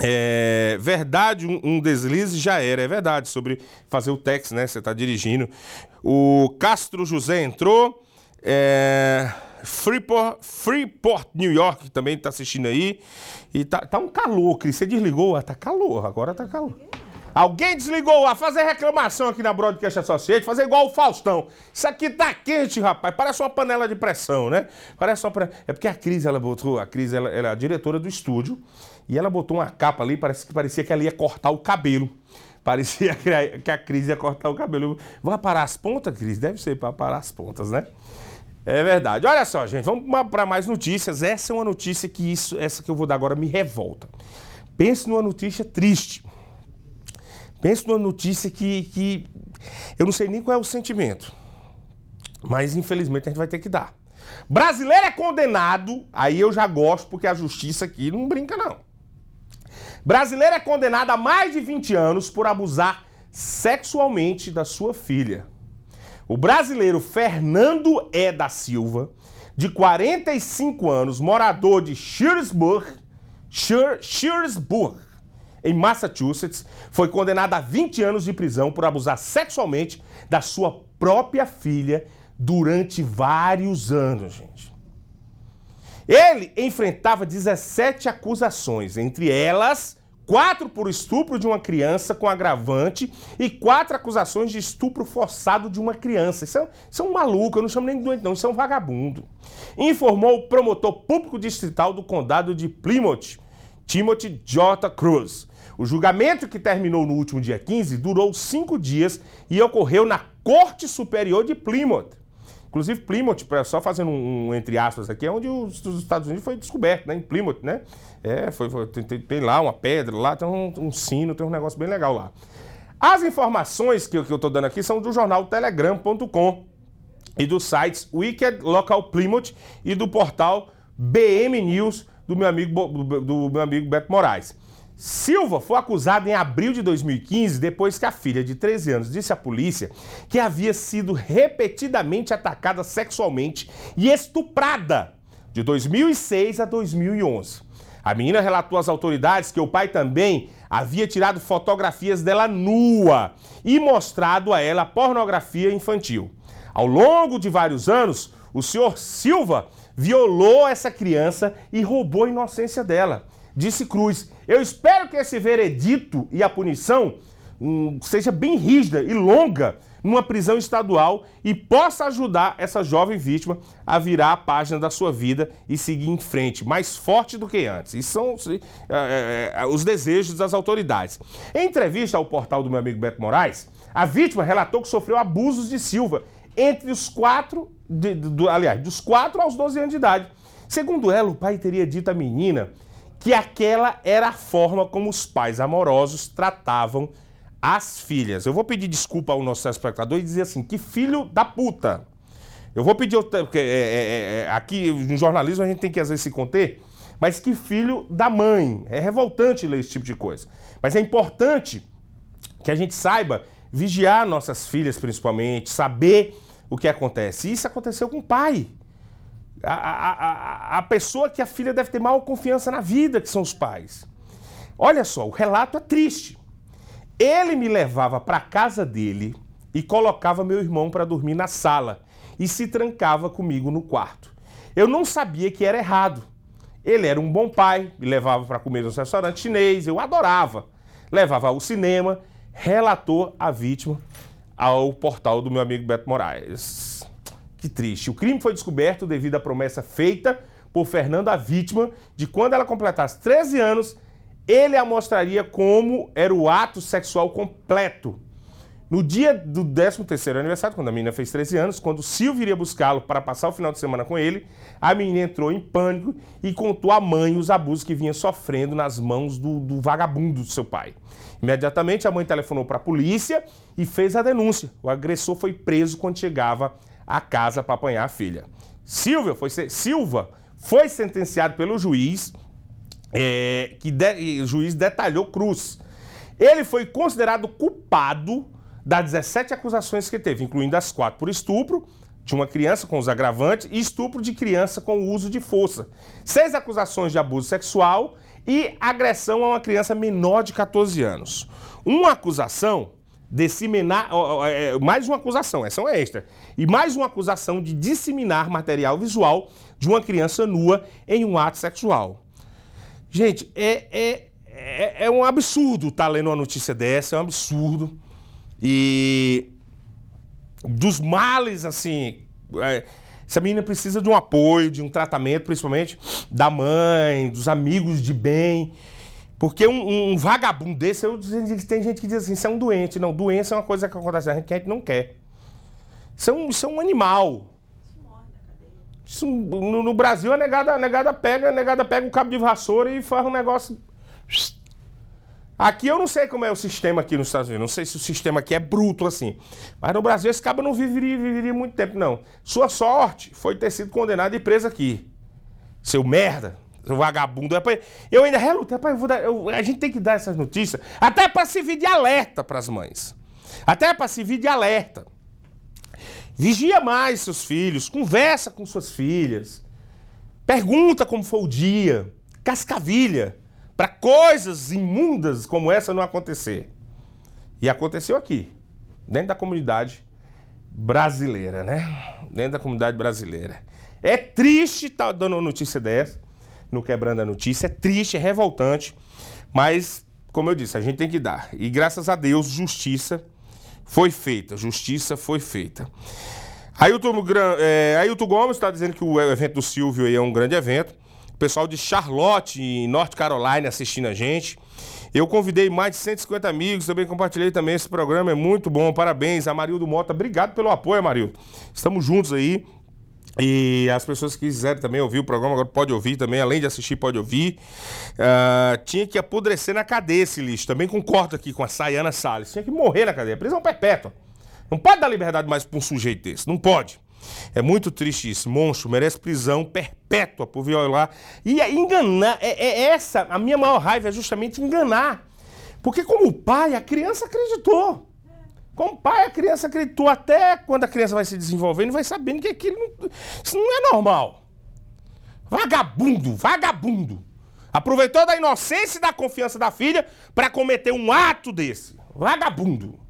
É verdade, um, um, deslize já era, é verdade, sobre fazer o tex, né? Você tá dirigindo. O Castro José entrou. É, Freeport, Freeport, New York também tá assistindo aí. E tá, tá um calor, Cris. Você desligou? Ah, tá calor, agora tá calor. Alguém desligou a fazer reclamação aqui na Broadcast Associate, fazer igual o Faustão. Isso aqui tá quente, rapaz. Parece uma panela de pressão, né? Parece uma panela... É porque a Cris, ela botou, a Cris, ela, ela é a diretora do estúdio, e ela botou uma capa ali, parece que parecia que ela ia cortar o cabelo. Parecia que a Cris ia cortar o cabelo. Vai parar as pontas, Cris? Deve ser para parar as pontas, né? É verdade. Olha só, gente, vamos para mais notícias. Essa é uma notícia que isso, essa que eu vou dar agora me revolta. Pense numa notícia triste. Pense numa notícia que, que eu não sei nem qual é o sentimento, mas infelizmente a gente vai ter que dar. Brasileiro é condenado, aí eu já gosto porque a justiça aqui não brinca não. Brasileiro é condenado a mais de 20 anos por abusar sexualmente da sua filha. O brasileiro Fernando E. da Silva, de 45 anos, morador de Shearsburg, Shearsburg, em Massachusetts, foi condenado a 20 anos de prisão por abusar sexualmente da sua própria filha durante vários anos, gente. Ele enfrentava 17 acusações, entre elas quatro por estupro de uma criança com agravante e quatro acusações de estupro forçado de uma criança. Isso é, isso é um maluco, eu não chamo nem de doente, não, isso é um vagabundo. Informou o promotor público distrital do condado de Plymouth, Timothy J. Cruz. O julgamento, que terminou no último dia 15, durou cinco dias e ocorreu na Corte Superior de Plymouth. Inclusive, Plymouth, só fazendo um, um, entre aspas aqui, é onde os, os, Estados Unidos foi descoberto, né? Em Plymouth, né? É, foi, foi tem, tem, lá uma pedra, lá tem um, um, sino, tem um negócio bem legal lá. As informações que, que eu estou dando aqui são do jornal telegram.com e dos sites Wicked Local Plymouth e do portal BM News do meu amigo, do meu amigo Beto Moraes. Silva foi acusado em abril de 2015 depois que a filha de 13 anos disse à polícia que havia sido repetidamente atacada sexualmente e estuprada de 2006 a 2011. A menina relatou às autoridades que o pai também havia tirado fotografias dela nua e mostrado a ela pornografia infantil. Ao longo de vários anos, o senhor Silva violou essa criança e roubou a inocência dela. Disse Cruz eu espero que esse veredito e a punição hum, seja bem rígida e longa numa prisão estadual e possa ajudar essa jovem vítima a virar a página da sua vida e seguir em frente, mais forte do que antes. Isso são é, é, os desejos das autoridades. Em entrevista ao portal do meu amigo Beto Moraes, a vítima relatou que sofreu abusos de Silva entre os quatro, de, de, aliás, dos 4 aos 12 anos de idade. Segundo ela, o pai teria dito à menina que aquela era a forma como os pais amorosos tratavam as filhas. Eu vou pedir desculpa ao nosso espectador e dizer assim: que filho da puta. Eu vou pedir, porque é, é, é, é, aqui no jornalismo a gente tem que às vezes se conter, mas que filho da mãe. É revoltante ler esse tipo de coisa. Mas é importante que a gente saiba vigiar nossas filhas, principalmente, saber o que acontece? Isso aconteceu com o pai. A, a, a, a pessoa que a filha deve ter maior confiança na vida, que são os pais. Olha só, o relato é triste. Ele me levava para casa dele e colocava meu irmão para dormir na sala e se trancava comigo no quarto. Eu não sabia que era errado. Ele era um bom pai, me levava para comer no restaurante chinês, eu adorava. Levava ao cinema, relatou a vítima ao portal do meu amigo Beto Moraes. Que triste. O crime foi descoberto devido à promessa feita por Fernanda, a vítima, de quando ela completasse 13 anos, ele a mostraria como era o ato sexual completo. No dia do 13º aniversário, quando a menina fez 13 anos, quando Silvio iria buscá-lo para passar o final de semana com ele, a menina entrou em pânico e contou à mãe os abusos que vinha sofrendo nas mãos do, do vagabundo do seu pai. Imediatamente a mãe telefonou para a polícia e fez a denúncia. O agressor foi preso quando chegava à casa para apanhar a filha. Silvia foi, Silva foi sentenciado pelo juiz, é, que de, o juiz detalhou Cruz. Ele foi considerado culpado das 17 acusações que teve, incluindo as quatro por estupro de uma criança com os agravantes e estupro de criança com o uso de força. Seis acusações de abuso sexual e agressão a uma criança menor de 14 anos. Uma acusação disseminar, é, mais uma acusação, essa é uma extra, e mais uma acusação de disseminar material visual de uma criança nua em um ato sexual. Gente, é, é, é, é um absurdo estar tá lendo uma notícia dessa, é um absurdo. E dos males, assim, é, essa menina precisa de um apoio, de um tratamento, principalmente da mãe, dos amigos de bem. Porque um, um vagabundo desse, eu, tem gente que diz assim, isso é um doente. Não, doença é uma coisa que acontece a gente que a gente não quer. Isso é um, isso é um animal. Isso, no, no, Brasil, a negada, a negada pega, a negada pega um cabo de vassoura e faz um negócio Aqui eu não sei como é o sistema aqui nos Estados Unidos, não sei se o sistema aqui é bruto assim. Mas no Brasil esse cabo não viveria, viveria muito tempo, não. Sua sorte foi ter sido condenado e preso aqui. Seu merda, seu vagabundo. Eu ainda reluto, rapaz, eu dar, eu, a gente tem que dar essas notícias, até para servir de alerta para as mães. Até para servir de alerta. Vigia mais seus filhos, conversa com suas filhas. Pergunta como foi o dia. Cascavilha para coisas imundas como essa não acontecer. E aconteceu aqui, dentro da comunidade brasileira, né? Dentro da comunidade brasileira. É triste estar tá dando notícia dessa, no Quebrando a Notícia, é triste, é revoltante, mas, como eu disse, a gente tem que dar. E graças a Deus, justiça foi feita, justiça foi feita. Ailton, é, Ailton Gomes está dizendo que o evento do Silvio é um grande evento pessoal de Charlotte, em North Carolina, assistindo a gente. Eu convidei mais de 150 amigos, também compartilhei também esse programa, é muito bom, parabéns. Amarildo Mota, obrigado pelo apoio, Amarildo. Estamos juntos aí. E as pessoas que quiserem também ouvir o programa, agora pode ouvir também, além de assistir, pode ouvir. Uh, tinha que apodrecer na cadeia esse lixo. Também concordo aqui com a Sayana Salles. Tinha que morrer na cadeia. Prisão perpétua. Não pode dar liberdade mais para um sujeito desse. Não pode. É muito triste isso. Monstro merece prisão perpétua por violar. E é enganar. É, é, essa. A minha maior raiva é justamente enganar. Porque, como pai, a criança acreditou. Como pai, a criança acreditou até quando a criança vai se desenvolvendo, vai sabendo que aquilo não, isso não é normal. Vagabundo, vagabundo. Aproveitou da inocência e da confiança da filha para cometer um ato desse. Vagabundo.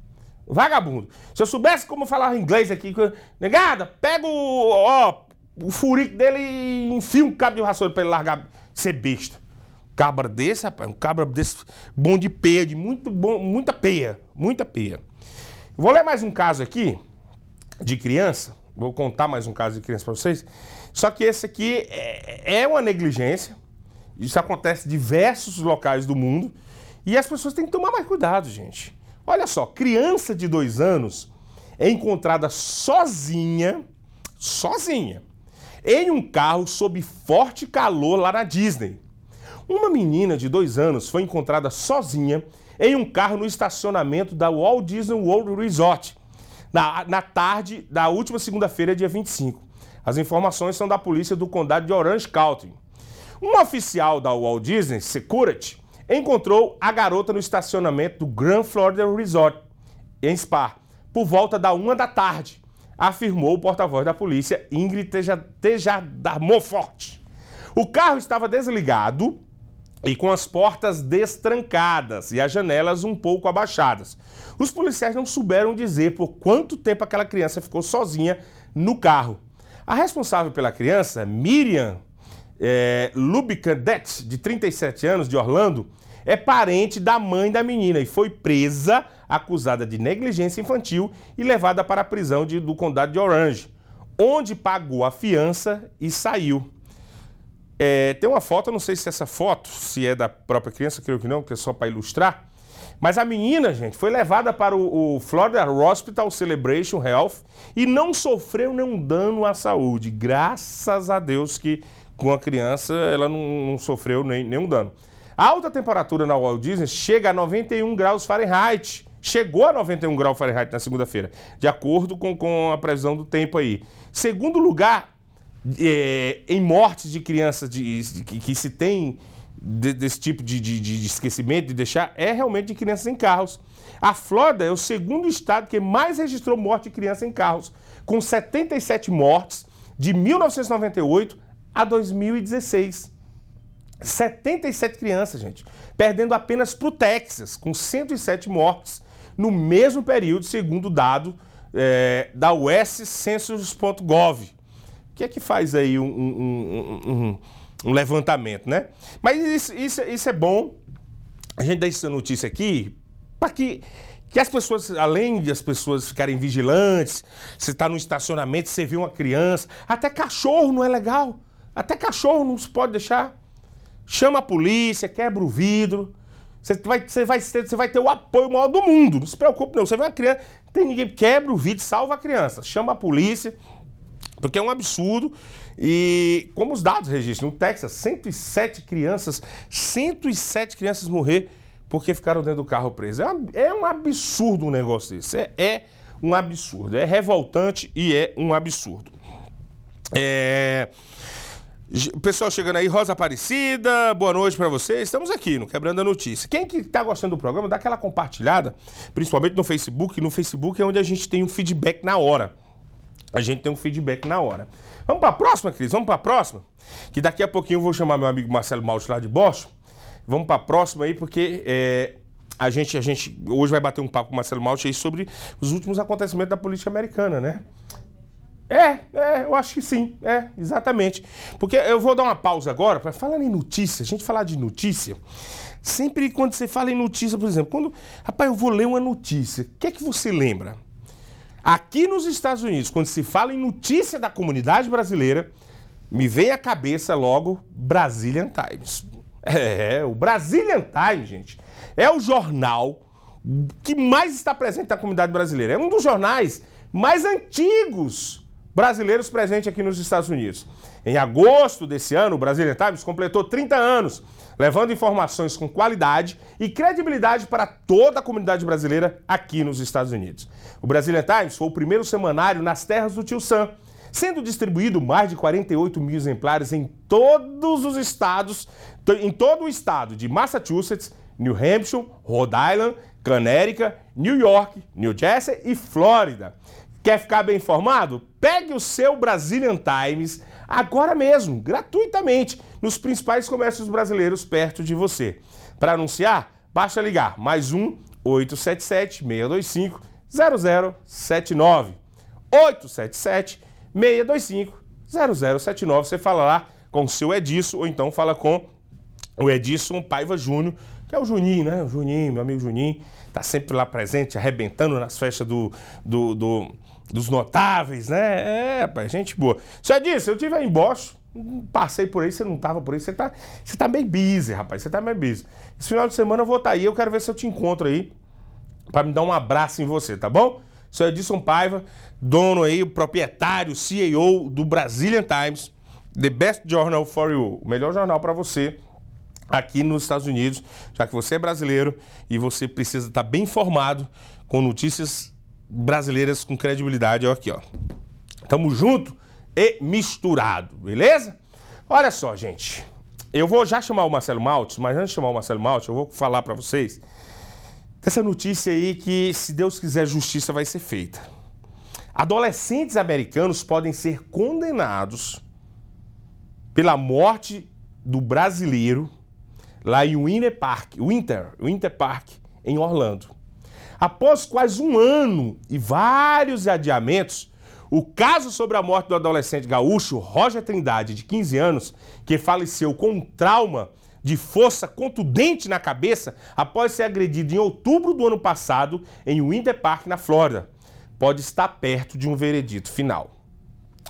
Vagabundo. Se eu soubesse como falar inglês aqui, negada, pega o, ó, o furico dele e enfia um cabo de vassoura pra ele largar, ser besta. Cabra desse, rapaz, um cabra desse bom de peia, de muito bom, muita peia, muita peia. Vou ler mais um caso aqui de criança, vou contar mais um caso de criança para vocês. Só que esse aqui é, é uma negligência, isso acontece em diversos locais do mundo e as pessoas têm que tomar mais cuidado, gente. Olha só, criança de dois anos é encontrada sozinha, sozinha, em um carro sob forte calor lá na Disney. Uma menina de dois anos foi encontrada sozinha em um carro no estacionamento da Walt Disney World Resort, na, na tarde da última segunda-feira, dia 25. As informações são da polícia do condado de Orange County. Um oficial da Walt Disney Security encontrou a garota no estacionamento do Grand Florida Resort, em Spa, por volta da uma da tarde. afirmou o porta-voz da polícia, Ingrid Tejadamofort. O carro estava desligado e com as portas destrancadas e as janelas um pouco abaixadas. Os policiais não souberam dizer por quanto tempo aquela criança ficou sozinha no carro. A responsável pela criança, Miriam é, Lubicadet, de 37 anos, de Orlando, é parente da mãe da menina e foi presa, acusada de negligência infantil e levada para a prisão de, do condado de Orange, onde pagou a fiança e saiu. É, tem uma foto, não sei se essa foto, se é da própria criança, creio que não, que é só para ilustrar. Mas a menina, gente, foi levada para o, o, Florida Hospital Celebration Health e não sofreu nenhum dano à saúde. Graças a Deus que com a criança ela não, não sofreu nem, nenhum dano. A alta temperatura na Walt Disney chega a 91 graus Fahrenheit. Chegou a 91 graus Fahrenheit na segunda-feira, de acordo com, com a previsão do tempo aí. Segundo lugar, é, em mortes de crianças de, de que, que, se tem de, desse tipo de, de, esquecimento, de deixar, é realmente de crianças em carros. A Flórida é o segundo estado que mais registrou morte de criança em carros, com 77 mortes de 1998 a 2016. 77 crianças, gente, perdendo apenas para o Texas, com 107 mortes no mesmo período, segundo dado é, da US Census.gov que é que faz aí um, um, um, um levantamento, né? Mas isso, isso, isso, é bom, a gente dá essa notícia aqui, para que, que as pessoas, além de as pessoas ficarem vigilantes, você está no estacionamento, você vê uma criança, até cachorro não é legal, até cachorro não se pode deixar. Chama a polícia, quebra o vidro, você vai, você, vai ter, você vai ter o apoio maior do mundo. Não se preocupe, não. Você vê uma criança, tem ninguém, quebra o vidro, salva a criança. Chama a polícia. Porque é um absurdo. E como os dados registram, no Texas, 107 crianças, 107 crianças morrer porque ficaram dentro do carro preso. É, é um absurdo um negócio desse. É, é, um absurdo. É revoltante e é um absurdo. É... Pessoal chegando aí, Rosa Aparecida, boa noite para vocês. Estamos aqui no Quebrando a Notícia. Quem que tá gostando do programa, dá aquela compartilhada, principalmente no Facebook. No Facebook é onde a gente tem um feedback na hora a gente tem um feedback na hora. Vamos para a próxima, Cris? Vamos para a próxima? Que daqui a pouquinho eu vou chamar meu amigo Marcelo Malte lá de Bosch. Vamos para a próxima aí, porque é, a, gente, a gente hoje vai bater um papo com o Marcelo Malte aí sobre os últimos acontecimentos da política americana, né? É, é, eu acho que sim, é, exatamente. Porque eu vou dar uma pausa agora para falar em notícia, a gente falar de notícia. Sempre quando você fala em notícia, por exemplo, quando, rapaz, eu vou ler uma notícia, o que é que você lembra? Aqui nos Estados Unidos, quando se fala em notícia da comunidade brasileira, me vem à cabeça logo Brazilian Times. É, o Brazilian Times, gente, é o jornal que mais está presente na comunidade brasileira. É um dos jornais mais antigos brasileiros presentes aqui nos Estados Unidos. Em agosto desse ano, o Brazilian Times completou 30 anos levando informações com qualidade e credibilidade para toda a comunidade brasileira aqui nos Estados Unidos. O Brazilian Times foi o primeiro semanário nas terras do Tio Sam, sendo distribuído mais de 48 mil exemplares em todos os estados, em todo o estado de Massachusetts, New Hampshire, Rhode Island, Connecticut, New York, New Jersey e Flórida. Quer ficar bem informado? Pegue o seu Brazilian Times agora mesmo, gratuitamente, nos principais comércios brasileiros perto de você. Para anunciar, basta ligar mais um 877 625 0079. 877 625 0079. Você fala lá com o seu Edilson ou então fala com o Edilson Paiva Júnior, que é o Juninho, né? O Juninho, meu amigo Juninho, tá sempre lá presente, arrebentando nas festas do, do, do dos notáveis, né? É, rapaz, gente boa. Já disse, eu tive aí em passei por aí, você não tava por aí, você tá, você tá bem busy, rapaz, você tá bem busy. Esse final de semana eu vou estar tá aí, eu quero ver se eu te encontro aí, para me dar um abraço em você, tá bom? Sou Edson Paiva, dono aí, proprietário, CEO do Brazilian Times, the best journal for you, o melhor jornal para você aqui nos Estados Unidos, já que você é brasileiro e você precisa estar tá bem informado com notícias brasileiras com credibilidade, ó, aqui, ó. Tamo junto e misturado, beleza? Olha só, gente. Eu vou já chamar o Marcelo Maltes, mas antes de chamar o Marcelo Maltes, eu vou falar para vocês essa notícia aí que, se Deus quiser, justiça vai ser feita. Adolescentes americanos podem ser condenados pela morte do brasileiro lá em Winter Park, Winter, Winter Park, em Orlando. Após quase um ano e vários adiamentos, o caso sobre a morte do adolescente gaúcho Roger Trindade, de 15 anos, que faleceu com um trauma de força contundente na cabeça após ser agredido em outubro do ano passado em Winter Park, na Flórida, pode estar perto de um veredito final.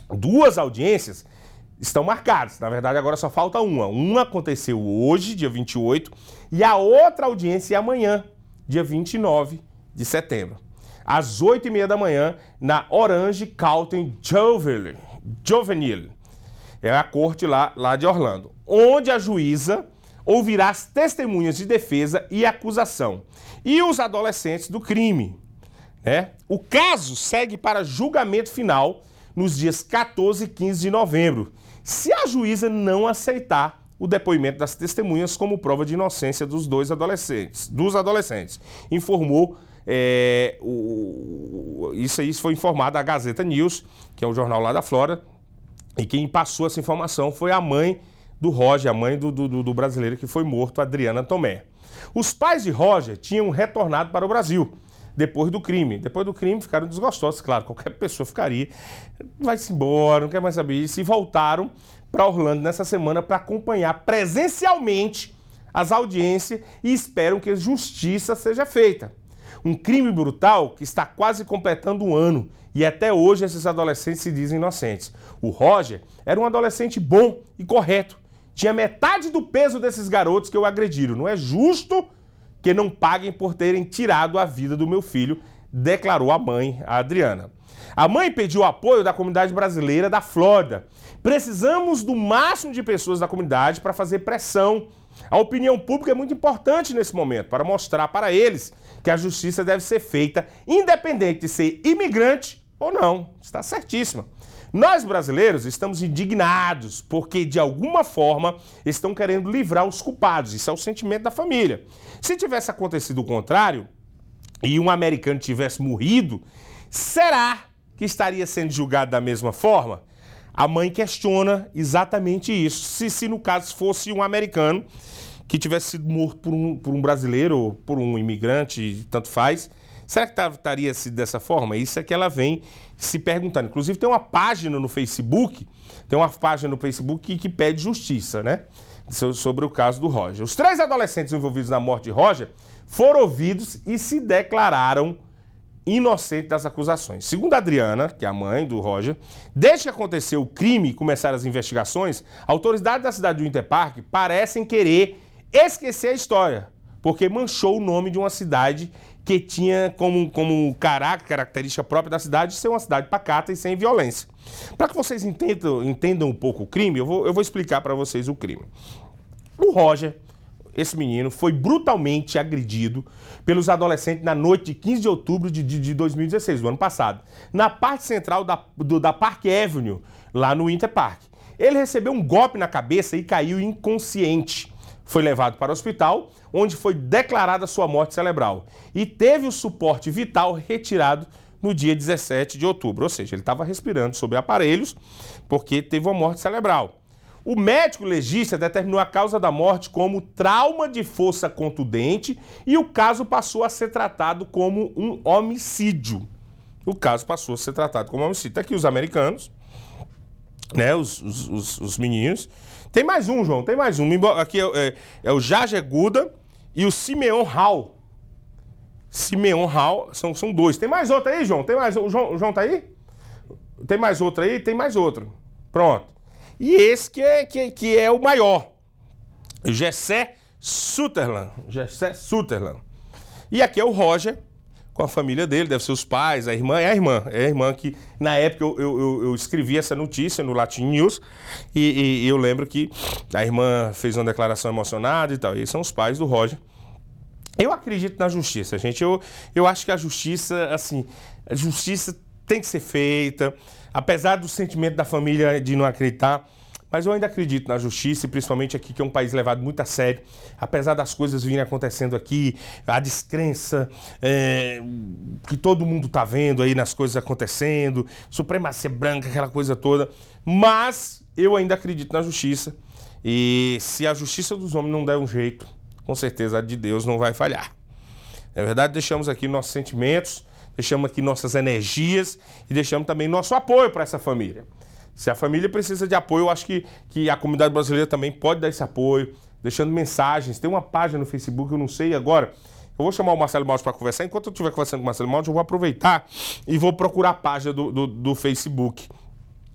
Duas audiências estão marcadas. Na verdade, agora só falta uma. Uma aconteceu hoje, dia 28, e a outra audiência é amanhã, dia 29 de setembro. Às 8h30 da manhã, na Orange County Juvenile. É a corte lá, lá de Orlando. Onde a juíza ouvirá as testemunhas de defesa e acusação. E os adolescentes do crime. Né? O caso segue para julgamento final nos dias 14 e 15 de novembro, se a juíza não aceitar o depoimento das testemunhas como prova de inocência dos dois adolescentes, dos adolescentes, informou é, o, isso aí foi informado a Gazeta News, que é o jornal lá da Flora, e quem passou essa informação foi a mãe do Roger, a mãe do, do, do brasileiro que foi morto, Adriana Tomé. Os pais de Roger tinham retornado para o Brasil depois do crime. Depois do crime ficaram desgostosos, claro, qualquer pessoa ficaria, vai-se embora, não quer mais saber isso, e voltaram para Orlando nessa semana para acompanhar presencialmente as audiências e esperam que justiça seja feita. Um crime brutal que está quase completando um ano e até hoje esses adolescentes se dizem inocentes. O Roger era um adolescente bom e correto. Tinha metade do peso desses garotos que eu agrediram. Não é justo que não paguem por terem tirado a vida do meu filho, declarou a mãe, a Adriana. A mãe pediu apoio da comunidade brasileira da Flórida. Precisamos do máximo de pessoas da comunidade para fazer pressão. A opinião pública é muito importante nesse momento para mostrar para eles que a justiça deve ser feita independente de ser imigrante ou não. Está certíssima. Nós brasileiros estamos indignados porque, de alguma forma, estão querendo livrar os culpados. Isso é o sentimento da família. Se tivesse acontecido o contrário e um americano tivesse morrido, será que estaria sendo julgado da mesma forma? A mãe questiona exatamente isso. Se, se no caso fosse um americano que tivesse sido morto por um, por um brasileiro ou por um imigrante, tanto faz, será que estaria sido dessa forma? Isso é que ela vem se perguntando. Inclusive tem uma página no Facebook, tem uma página no Facebook que, que pede justiça, né? Sobre o caso do Roger. Os três adolescentes envolvidos na morte de Roger foram ouvidos e se declararam inocentes das acusações. Segundo Adriana, que é a mãe do Roger, desde que aconteceu o crime e começaram as investigações, autoridades da cidade de Winter Park parecem querer esquecer a história, porque manchou o nome de uma cidade que tinha como, como característica própria da cidade ser uma cidade pacata e sem violência. Para que vocês entendam, entendam um pouco o crime, eu vou, eu vou explicar para vocês o crime. O Roger, esse menino, foi brutalmente agredido pelos adolescentes na noite de 15 de outubro de, de, de 2016, do ano passado, na parte central da, do, da Park Avenue, lá no Winter Park. Ele recebeu um golpe na cabeça e caiu inconsciente foi levado para o hospital, onde foi declarada sua morte cerebral e teve o suporte vital retirado no dia 17 de outubro. Ou seja, ele estava respirando sob aparelhos porque teve uma morte cerebral. O médico legista determinou a causa da morte como trauma de força contundente e o caso passou a ser tratado como um homicídio. O caso passou a ser tratado como homicídio. Está aqui os americanos, né, os, os, os, os meninos, tem mais um, João, tem mais um. Aqui é, é, é o Jaja Guda e o Simeon Hall. Simeon Hall, são, são dois. Tem mais outro aí, João? Tem mais o João, o João tá aí? Tem mais outro aí? Tem mais outro. Pronto. E esse que é, que, que é o maior. Gessé Sutherland. Gessé Sutherland. E aqui é o Roger, com a família dele, deve ser os pais, a irmã, é a irmã, é a irmã que na época eu, eu, eu escrevi essa notícia no Latin News e, e, eu lembro que a irmã fez uma declaração emocionada e tal, e são os pais do Roger. Eu acredito na justiça, gente, eu, eu acho que a justiça, assim, a justiça tem que ser feita, apesar do sentimento da família de não acreditar, Mas eu ainda acredito na justiça, e principalmente aqui, que é um país levado muito a sério. Apesar das coisas virem acontecendo aqui, a descrença é, que todo mundo está vendo aí nas coisas acontecendo, supremacia branca, aquela coisa toda. Mas eu ainda acredito na justiça. E se a justiça dos homens não der um jeito, com certeza a de Deus não vai falhar. Na verdade, deixamos aqui nossos sentimentos, deixamos aqui nossas energias e deixamos também nosso apoio para essa família. Se a família precisa de apoio, eu acho que, que a comunidade brasileira também pode dar esse apoio, deixando mensagens. Tem uma página no Facebook, eu não sei agora. Eu vou chamar o Marcelo Maldi para conversar. Enquanto eu estiver conversando com o Marcelo Maldi, eu vou aproveitar e vou procurar a página do, do, do Facebook,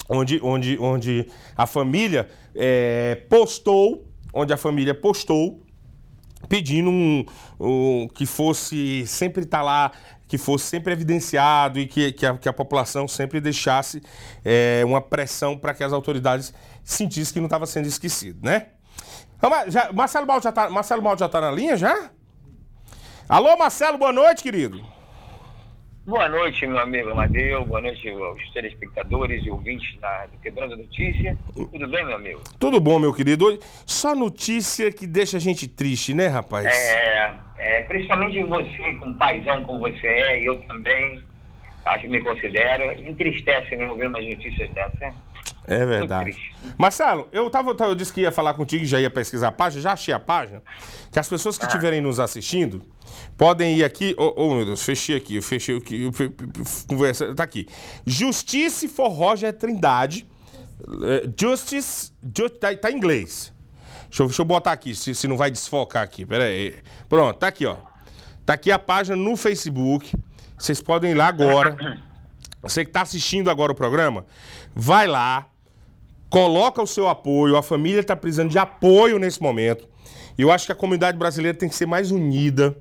onde, onde, onde a família é, postou, onde a família postou pedindo um, um, que fosse sempre estar tá lá, que fosse sempre evidenciado e que, que, a, que a população sempre deixasse é, uma pressão para que as autoridades sentissem que não estava sendo esquecido, né? Então, já, Marcelo Maldo já está tá na linha já? Alô, Marcelo, boa noite, querido. Boa noite, meu amigo Amadeu. Boa noite aos telespectadores e ouvintes da, do Quebrando Notícia. Tudo bem, meu amigo? Tudo bom, meu querido. Só notícia que deixa a gente triste, né, rapaz? É, é principalmente você, com paizão como você é, e eu também, acho que me considero, entristece me ouvir umas notícias dessas. É verdade. Marcelo, eu, tava, eu disse que ia falar contigo, já ia pesquisar a página, já achei a página. Que as pessoas que ah. estiverem nos assistindo podem ir aqui. Oh, oh, meu Deus, fechei aqui, fechei aqui. Conversa, tá aqui. Justice for Roger Trindade. Eh, Justice. Just, tá, tá, em inglês. Deixa eu, deixa eu botar aqui, se, se não vai desfocar aqui. Pera aí. Pronto, tá aqui, ó. Tá aqui a página no Facebook. Vocês podem ir lá agora. Você que está assistindo agora o programa, vai lá, coloca o seu apoio, a família está precisando de apoio nesse momento. E eu acho que a comunidade brasileira tem que ser mais unida.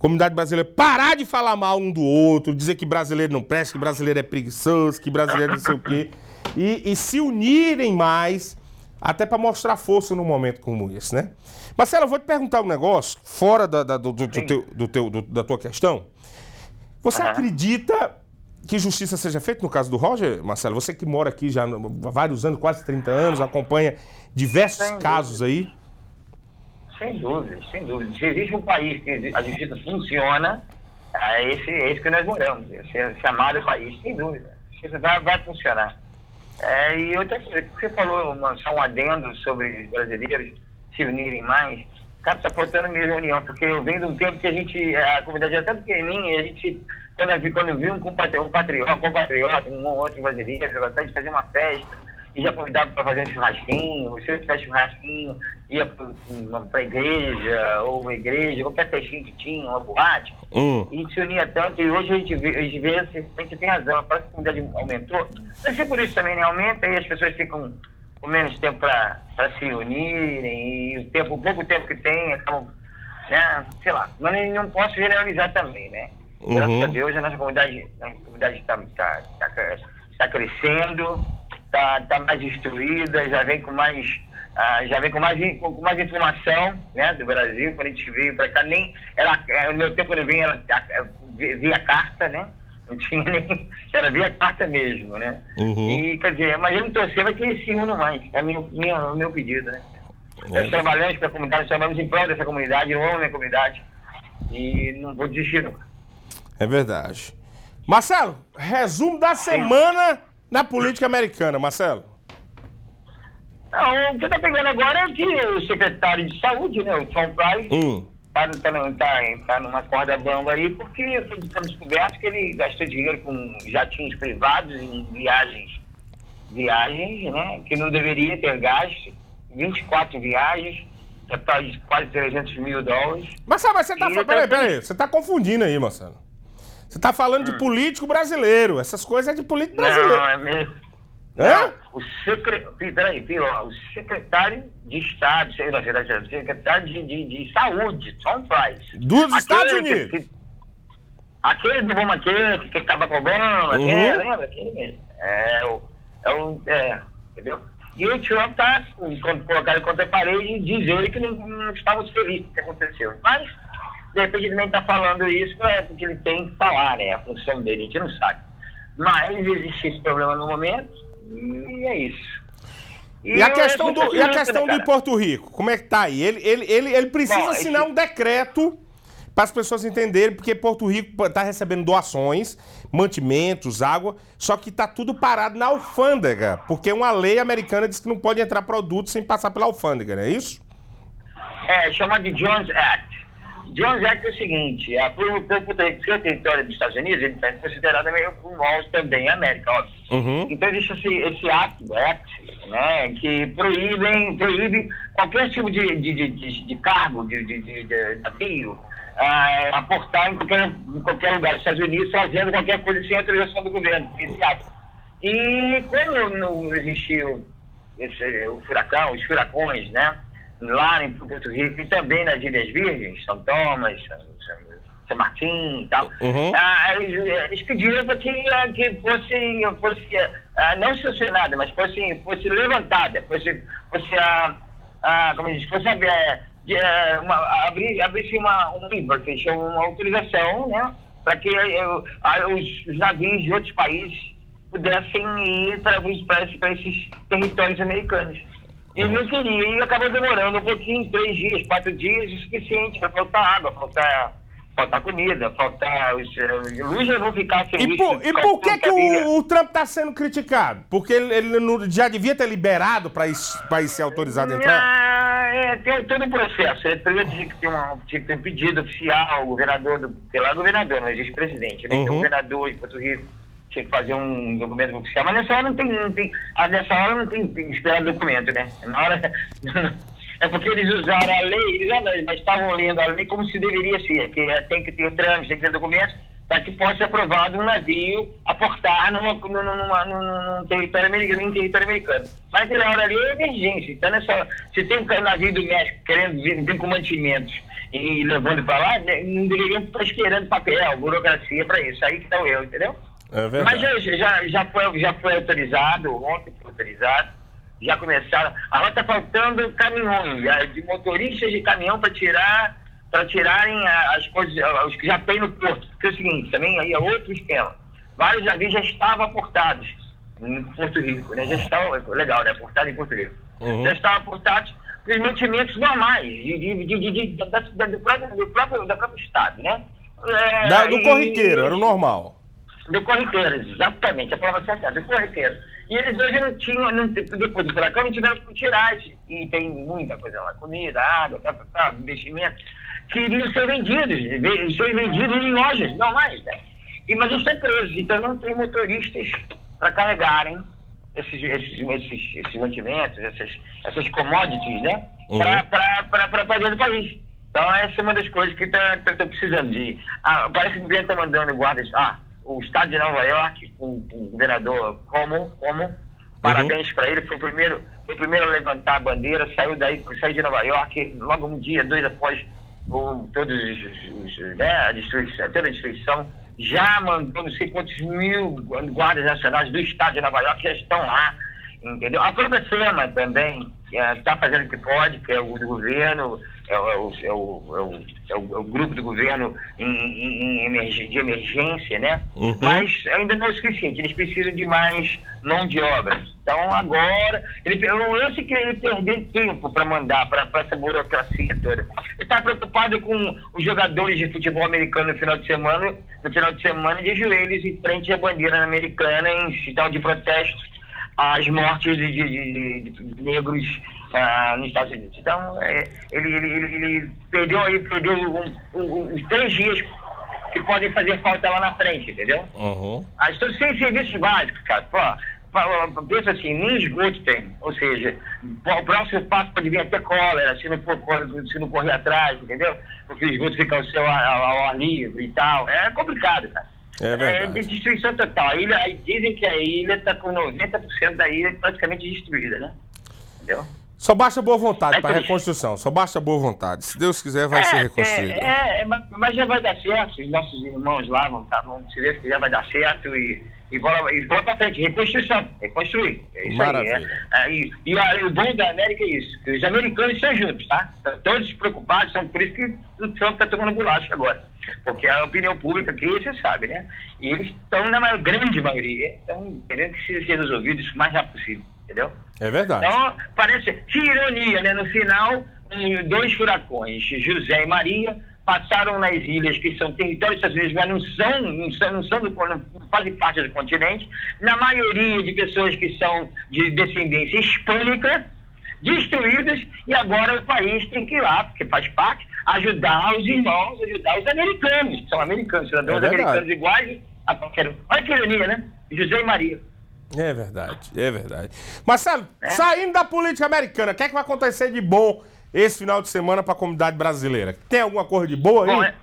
Comunidade brasileira parar de falar mal um do outro, dizer que brasileiro não presta, que brasileiro é preguiçoso, que brasileiro não sei o quê. E, e se unirem mais, até para mostrar força num momento como esse, né? Marcelo, eu vou te perguntar um negócio, fora da, da do, do, do, teu, do, teu, da tua questão. Você uhum. acredita que justiça seja feita no caso do Roger, Marcelo? Você que mora aqui já há vários anos, quase 30 anos, acompanha diversos casos aí. Sem dúvida, sem dúvida. Se existe um país que a justiça funciona, é esse, é esse que nós moramos, esse é chamado país, sem dúvida. A justiça vai, vai funcionar. É, e outra coisa, você falou uma, só um adendo sobre os brasileiros se unirem mais. Cara, está faltando minha reunião, porque eu venho de um tempo que a gente, a comunidade é tão pequenininha, a gente quando quando vi um patriota, um compatriota, um outro brasileiro, eu gostava de fazer uma festa, e já convidava para fazer um churrasquinho, se eu tivesse churrasquinho, ia para a igreja, ou uma igreja, qualquer festinha que tinha, uma boate, hum. e se unia tanto, e hoje a gente vê, a gente, vê, assim, a gente tem razão, parece que a comunidade aumentou, deve ser por isso também, né? Aumenta e as pessoas ficam com menos tempo para se unirem, e o, tempo, o pouco tempo que tem, acabam, né, sei lá, mas não posso generalizar também, né? Graças uhum. a Deus, a nossa comunidade a comunidade está tá, tá, tá crescendo, está tá mais instruída, já vem com mais, uh, já vem com mais, com mais informação né, do Brasil. Quando a gente veio para cá, nem. Ela, no meu tempo, quando eu vim, ela, via carta, né? Não tinha nem. Era via carta mesmo, né? Uhum. E, quer dizer, mas eu não torcer, vai ter esse ano mais. É meu, meu, meu pedido, né? É. Nós trabalhamos para a comunidade, trabalhamos em prol dessa comunidade, eu amo a minha comunidade. E não vou desistir nunca. É verdade. Marcelo, resumo da semana na política americana, Marcelo. Não, o que está pegando agora é que o secretário de saúde, né, o Tom Price, hum. tá, tá, tá, tá numa corda bamba aí, porque foi descoberto que ele gastou dinheiro com jatinhos privados em viagens, viagens, né, que não deveria ter gasto, 24 viagens, de quase 300 mil dólares. Marcelo, mas você tá, peraí, peraí, você tá confundindo aí, Marcelo. Você está falando hum. de político brasileiro. Essas coisas é de político brasileiro. Não, é mesmo. Hã? o, secre... Peraí, pior, o secretário de Estado, sei lá, o secretário de, de, de Saúde, Tom Price. Dos aquele Estados Unidos. Que, aquele do Obama que, que acaba com Obama, uhum. aquele, lembra? Aquele mesmo. É o. É, o, é entendeu? E o Trump está, quando colocaram contra a parede, dizer que não, não estávamos felizes com o que aconteceu. Mas de repente ele nem está falando isso é porque ele tem que falar, né? A função dele, a gente não sabe. Mas existe esse problema no momento e é isso. E a questão, do, e a questão cara? Porto Rico, como é que tá aí? Ele, ele, ele, ele precisa Bom, assinar esse- um decreto para as pessoas entenderem, porque Porto Rico está recebendo doações, mantimentos, água, só que tá tudo parado na alfândega, porque uma lei americana diz que não pode entrar produto sem passar pela alfândega, não é isso? É, chama de Jones Act. Jones Act é o seguinte, a, ter- ser território dos Estados Unidos, ele é considerado meio um nós também a América, óbvio. Uhum. Então existe esse, esse ato, act, né, que proíbem, proíbe qualquer tipo de, de, de, de, de cargo, de, de, de, de navio, ah, aportar em qualquer, em qualquer lugar dos Estados Unidos, fazendo qualquer coisa sem autorização do governo, esse ato. E quando não existiu esse, o furacão, os furacões, né? Lá em Porto Rico e também nas Ilhas Virgens, São Thomas, São, Martim e tal. Uhum. Ah, eles, eles pediram para que, ah, que fosse, fosse ah, não sancionada, mas fosse, fosse levantada, fosse, fosse a, a, como diz, fosse a, de, ah, uma, abrir, abrisse uma, um livro, chama uma autorização, né? Para que eh, ah, os, os navios de outros países pudessem ir para esses territórios americanos. E não queria, e acabou demorando um pouquinho, três dias, quatro dias, o suficiente para faltar água, faltar, faltar comida, faltar. Os, eh, luz já vão ficar sem E por, e por que, que o, o Trump está sendo criticado? Porque ele, ele não- já devia ter liberado para isso, pra isso ser autorizado a entrar? Ah, é, tem todo um processo. É, Primeiro tinha que ter, uma, tinha que ter um pedido oficial, o governador, do, sei lá, governador, não existe presidente, né? Então, Uhum. o governador de Porto Rico tinha que fazer um documento oficial, mas nessa hora não tem, não tem ah, nessa hora não tem, que esperar documento, né? Na hora, é porque eles usaram a lei, eles não, mas estavam lendo a lei como se deveria ser, que é, tem que ter trâmite, tem que ter documentos, para que possa ser aprovado um navio aportar numa, numa, numa, num, num território americano, em território americano. Mas naquela hora ali é emergência. Então, nessa, se tem um navio do México querendo vir, vir com mantimentos e levando para lá, né, não deveriam estar esperando papel, burocracia para isso. Aí que está o erro, entendeu? É Mas já, já, já, foi, já foi autorizado, ontem foi autorizado, já começaram. Agora está faltando caminhões, de motoristas de caminhão para tirar, para tirarem as coisas, os que já tem no porto. Porque é o seguinte, também aí é outro esquema. Vários navios já estavam aportados em Porto Rico, né? Já estavam, legal, né? Aportados em Porto Rico. Uhum. Já estavam aportados para os mantimentos normais, de, de, de, da, da, do próprio, do próprio, da próprio Estado, né? É, Da- do e- corriqueiro, era o normal. Do corriqueiro, exatamente, a palavra certa, é do corriqueiro. E eles hoje não tinham, não, depois do furacão, não tiveram tirar, esse- e tem muita coisa lá, comida, água, tá, tá, tá, investimento, que iriam ser vendidos, ve- ser vendidos em lojas normais, né? E, mas estão presos, então não tem motoristas para carregarem esses, esses, esses, esses mantimentos, essas, essas commodities, né? Uhum. Para dentro do país. Então, essa é uma das coisas que está precisando de. Ah, parece que o governo está mandando guardas. Ah, o estado de Nova York, o, o governador Como, Como parabéns para ele, foi o, primeiro, foi o primeiro a levantar a bandeira, saiu daí, saiu de Nova York, logo um dia, dois após o, todos os, os, né, a destruição, toda a destruição, já mandou não sei quantos mil guardas nacionais do estado de Nova York já estão lá. Entendeu? A própria SEMA também está fazendo o que pode, que é o do governo, é, o, é o, é o, é o, é o- é o grupo do governo em, em- de emergência, né? Uhum. Mas ainda não é o suficiente, eles precisam de mais mão de obra. Então agora, ele, eu lance que ele perdeu tempo para mandar para essa burocracia toda. Ele está preocupado com os jogadores de futebol americano no final de semana, no final de semana de joelhos em frente à bandeira americana em sinal de protesto às mortes de, de- de- de- de negros ah, nos Estados Unidos. Então, é, ele, ele, ele, ele perdeu aí, perdeu um- um- uns três dias que podem fazer falta lá na frente, entendeu? Uhum. As pessoas sem serviços básicos, cara. Pô, pensa assim, nem esgoto tem. Ou seja, o próximo passo pode vir até cólera, se não, for, se não correr atrás, entendeu? Porque o esgoto fica ao, seu, ar- ao, ao ar livre e tal. É complicado, cara. É verdade. de destruição total. A ilha, dizem que a ilha está com 90% da ilha praticamente destruída, né? Entendeu? Só basta boa vontade É para reconstrução. Só basta boa vontade. Se Deus quiser, vai ser reconstruído. É, é, é, mas- já vai dar certo. Os nossos irmãos lá vão, tá, vão se Deus quiser, vai dar certo e, e bola, e pra frente. Reconstrução. Reconstruir. É isso Maravilha. aí. É, É, e e a- o bom da América é isso. Que os americanos estão juntos, tá? Estão todos preocupados. São por isso que o Trump está tomando bolacha agora. Porque a opinião pública aqui, você sabe, né? E eles estão, na maior, grande maioria, estão querendo que seja resolvido isso o mais rápido possível. Entendeu? É verdade. Então, parece que ironia, né? No final, dois furacões, José e Maria, passaram nas ilhas que são territórios dos Estados Unidos, mas não são, não são, não são do, não fazem parte do continente, na maioria de pessoas que são de descendência hispânica, destruídas, e agora o país tem que ir lá, porque faz parte, ajudar os irmãos, ajudar os americanos, que são americanos, cidadãos É americanos iguais a qualquer um. Olha que ironia, né? José e Maria. É verdade, é verdade. Marcelo, saindo da política americana, o que é que vai acontecer de bom esse final de semana para a comunidade brasileira? Tem alguma coisa de boa aí? Bom, é,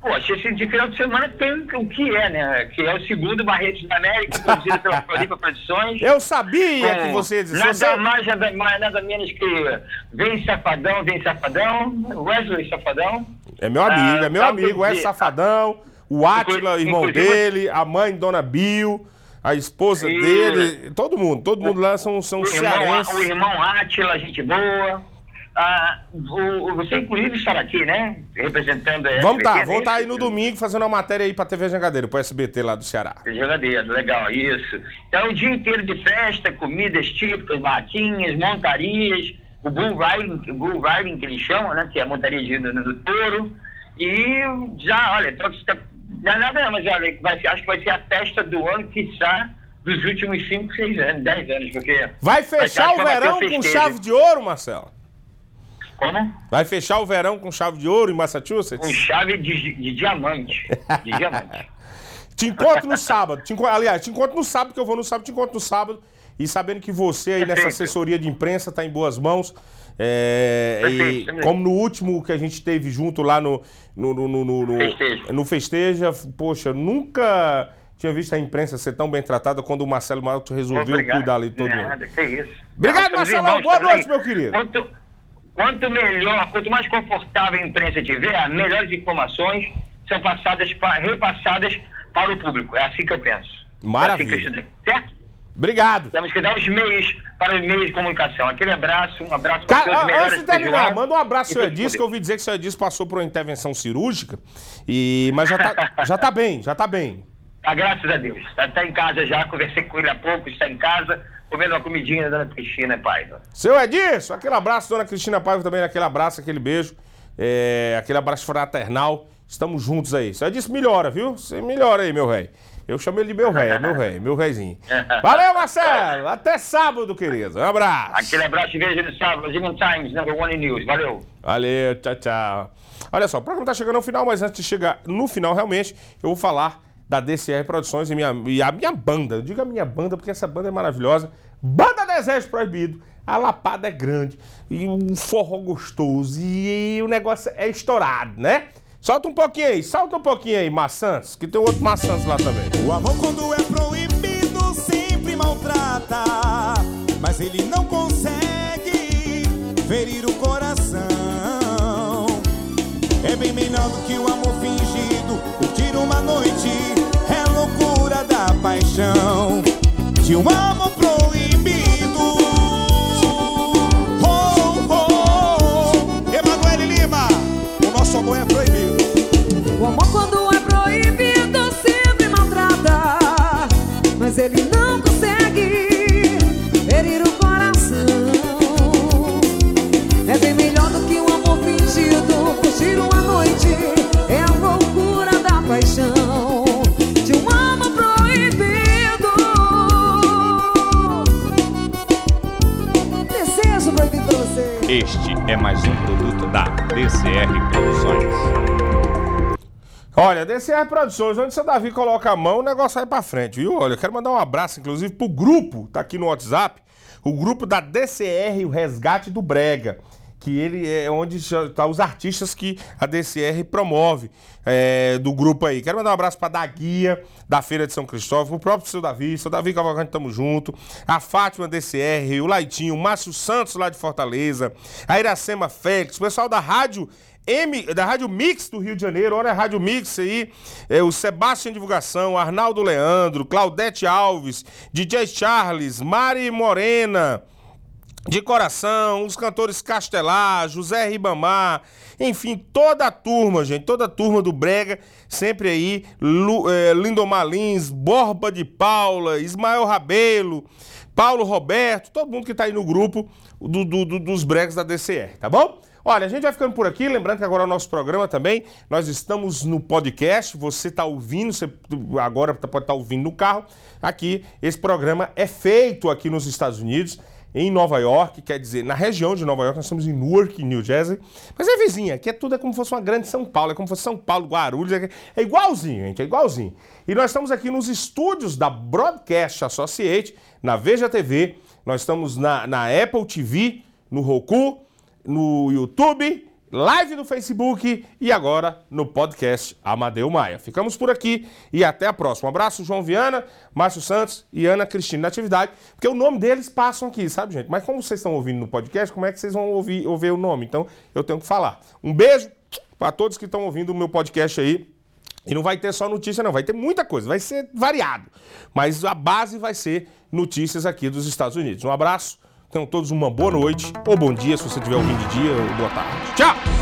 Poxa, esse de final de semana tem o que é, né? Que é o segundo Barretos da América, produzido pela Floripa Produções. Eu sabia com que você ia dizer. Nada você- mais, nada mais, nada menos que Vem Safadão, Vem Safadão, Wesley Safadão. É meu amigo, Ah, é meu amigo, é que- Safadão, o Átila, irmão inclusive- dele, a mãe, Dona Bill, a esposa E- dele, todo mundo, todo mundo lá são, são O irmão, cearenses. o irmão Átila, gente boa. Ah, o, o- você, inclusive, estará aqui, né? Representando a Vamos tá, SBT, vamos tá né? aí no domingo fazendo uma matéria aí pra TV Jangadeiro, pro SBT lá do Ceará. Jogadeiro, legal, isso. Então, o dia inteiro de festa, comidas típicas, barraquinhas, montarias, o bull riding, o bull riding que eles chamam, né? Que é a montaria de, do, do touro. E já, olha, então, tá- não é nada, mas olha, vai ser, acho que vai ser a festa do ano, quiçá, dos últimos 5, 6 anos, 10 anos, porque... Vai fechar o vai ter verão com chave de ouro, Marcelo? Como? Vai fechar o verão com chave de ouro em Com Massachusetts? chave de, de diamante. De diamante. Te encontro no sábado. Te enco- Aliás, te encontro no sábado, que eu vou no sábado, te encontro no sábado. E sabendo que você aí nessa assessoria de imprensa tá em boas mãos. É, Perfeito, e como no último que a gente teve junto lá no, no, no, no, no- Festejo. no Festeja, poxa, nunca tinha visto a imprensa ser tão bem tratada quando o Marcelo Mato resolveu Obrigado. cuidar ali todo mundo. Nada, que isso. Obrigado, irmãos Boa noite, meu querido. Quanto, quanto melhor, quanto mais confortável a imprensa tiver, melhores informações são passadas, pa- repassadas para o público. É assim que eu penso. Maravilha. É assim que eu certo? Obrigado. Temos que dar os meios para os meios de comunicação. Aquele abraço, um abraço para todos os melhores antes de terminar, manda um abraço ao Edis, que eu ouvi dizer que o Edis passou por uma intervenção cirúrgica, e, mas já tá, já tá bem, já tá bem. Ah, graças a Deus. Está tá em casa já, conversei com ele há pouco, está em casa, comendo uma comidinha da Dona Cristina Paiva. Seu Edilson, aquele abraço, dona Cristina Paiva também, aquele abraço, aquele beijo, é, aquele abraço fraternal. Estamos juntos aí. Seu Edilson, melhora, viu? Você melhora aí, meu rei. Eu chamo ele de meu rei, meu rei, meu reizinho. Valeu, Marcelo! Até sábado, querido. Um abraço. Aquele abraço e vejo no sábado, Brazilian Times, number one in news. Valeu. Valeu, tchau, tchau. Olha só, o programa tá chegando ao final, mas antes de chegar no final, realmente, eu vou falar da DCR Produções e, minha, e a minha banda. Eu digo a minha banda porque essa banda é maravilhosa. Banda Desejo Proibido. A lapada é grande e um forró gostoso e o negócio é estourado, né? Solta um pouquinho aí, solta um pouquinho aí, Maçãs, que tem outro Maçãs lá também. O amor quando é proibido sempre maltrata, mas ele não consegue ferir o coração. É bem melhor do que o amor fingido, curtir uma noite é loucura da paixão de um amor proibido. Oh, oh, oh. Emanuele Lima, o nosso amor é proibido. Amor quando é proibido sempre maltrata, mas ele não consegue ferir o coração. É bem melhor do que um amor fingido, curtir uma noite é a loucura da paixão de um amor proibido. Desejo proibido pra você. Este é mais um produto da DCR Produções. Olha, DCR Produções, onde seu Davi coloca a mão, o negócio vai pra frente, viu? Olha, eu quero mandar um abraço, inclusive, pro grupo, tá aqui no WhatsApp, o grupo da DCR, o Resgate do Brega, que ele é onde tá os artistas que a DCR promove é, do grupo aí. Quero mandar um abraço pra Daguia, da Feira de São Cristóvão, o próprio seu Davi, seu Davi Cavalcante, tamo junto, a Fátima DCR, o Laitinho, o Márcio Santos lá de Fortaleza, a Iracema Félix, o pessoal da Rádio M, da Rádio Mix do Rio de Janeiro, olha a Rádio Mix aí, é, o Sebastião Divulgação, Arnaldo Leandro, Claudete Alves, DJ Charles, Mari Morena, de coração, os cantores Castelar, José Ribamar, enfim, toda a turma, gente, toda a turma do Brega, sempre aí, Lu, é, Lindomar Lins, Borba de Paula, Ismael Rabelo, Paulo Roberto, todo mundo que tá aí no grupo do, do- do- dos Bregas da DCR, tá bom? Olha, a gente vai ficando por aqui, lembrando que agora é o nosso programa também, nós estamos no podcast, você está ouvindo, você agora pode estar ouvindo no carro, aqui, esse programa é feito aqui nos Estados Unidos, em Nova York, quer dizer, na região de Nova York, nós estamos em Newark, New Jersey, mas é vizinha, aqui é tudo é como se fosse uma grande São Paulo, é como se fosse São Paulo, Guarulhos, é, é igualzinho, gente, é igualzinho. E nós estamos aqui nos estúdios da Broadcast Associate, na Veja TV, nós estamos na, na Apple TV, no Roku, no YouTube, live no Facebook e agora no podcast Amadeu Maia. Ficamos por aqui e até a próxima. Um abraço, João Viana, Márcio Santos e Ana Cristina na atividade, porque o nome deles passam aqui, sabe, gente? Mas como vocês estão ouvindo no podcast, como é que vocês vão ouvir, ouvir o nome? Então eu tenho que falar. Um beijo para todos que estão ouvindo o meu podcast aí. E não vai ter só notícia, não, vai ter muita coisa, vai ser variado. Mas a base vai ser notícias aqui dos Estados Unidos. Um abraço, tenham todos uma boa noite, ou bom dia se você estiver ouvindo de dia, ou boa tarde. Tchau!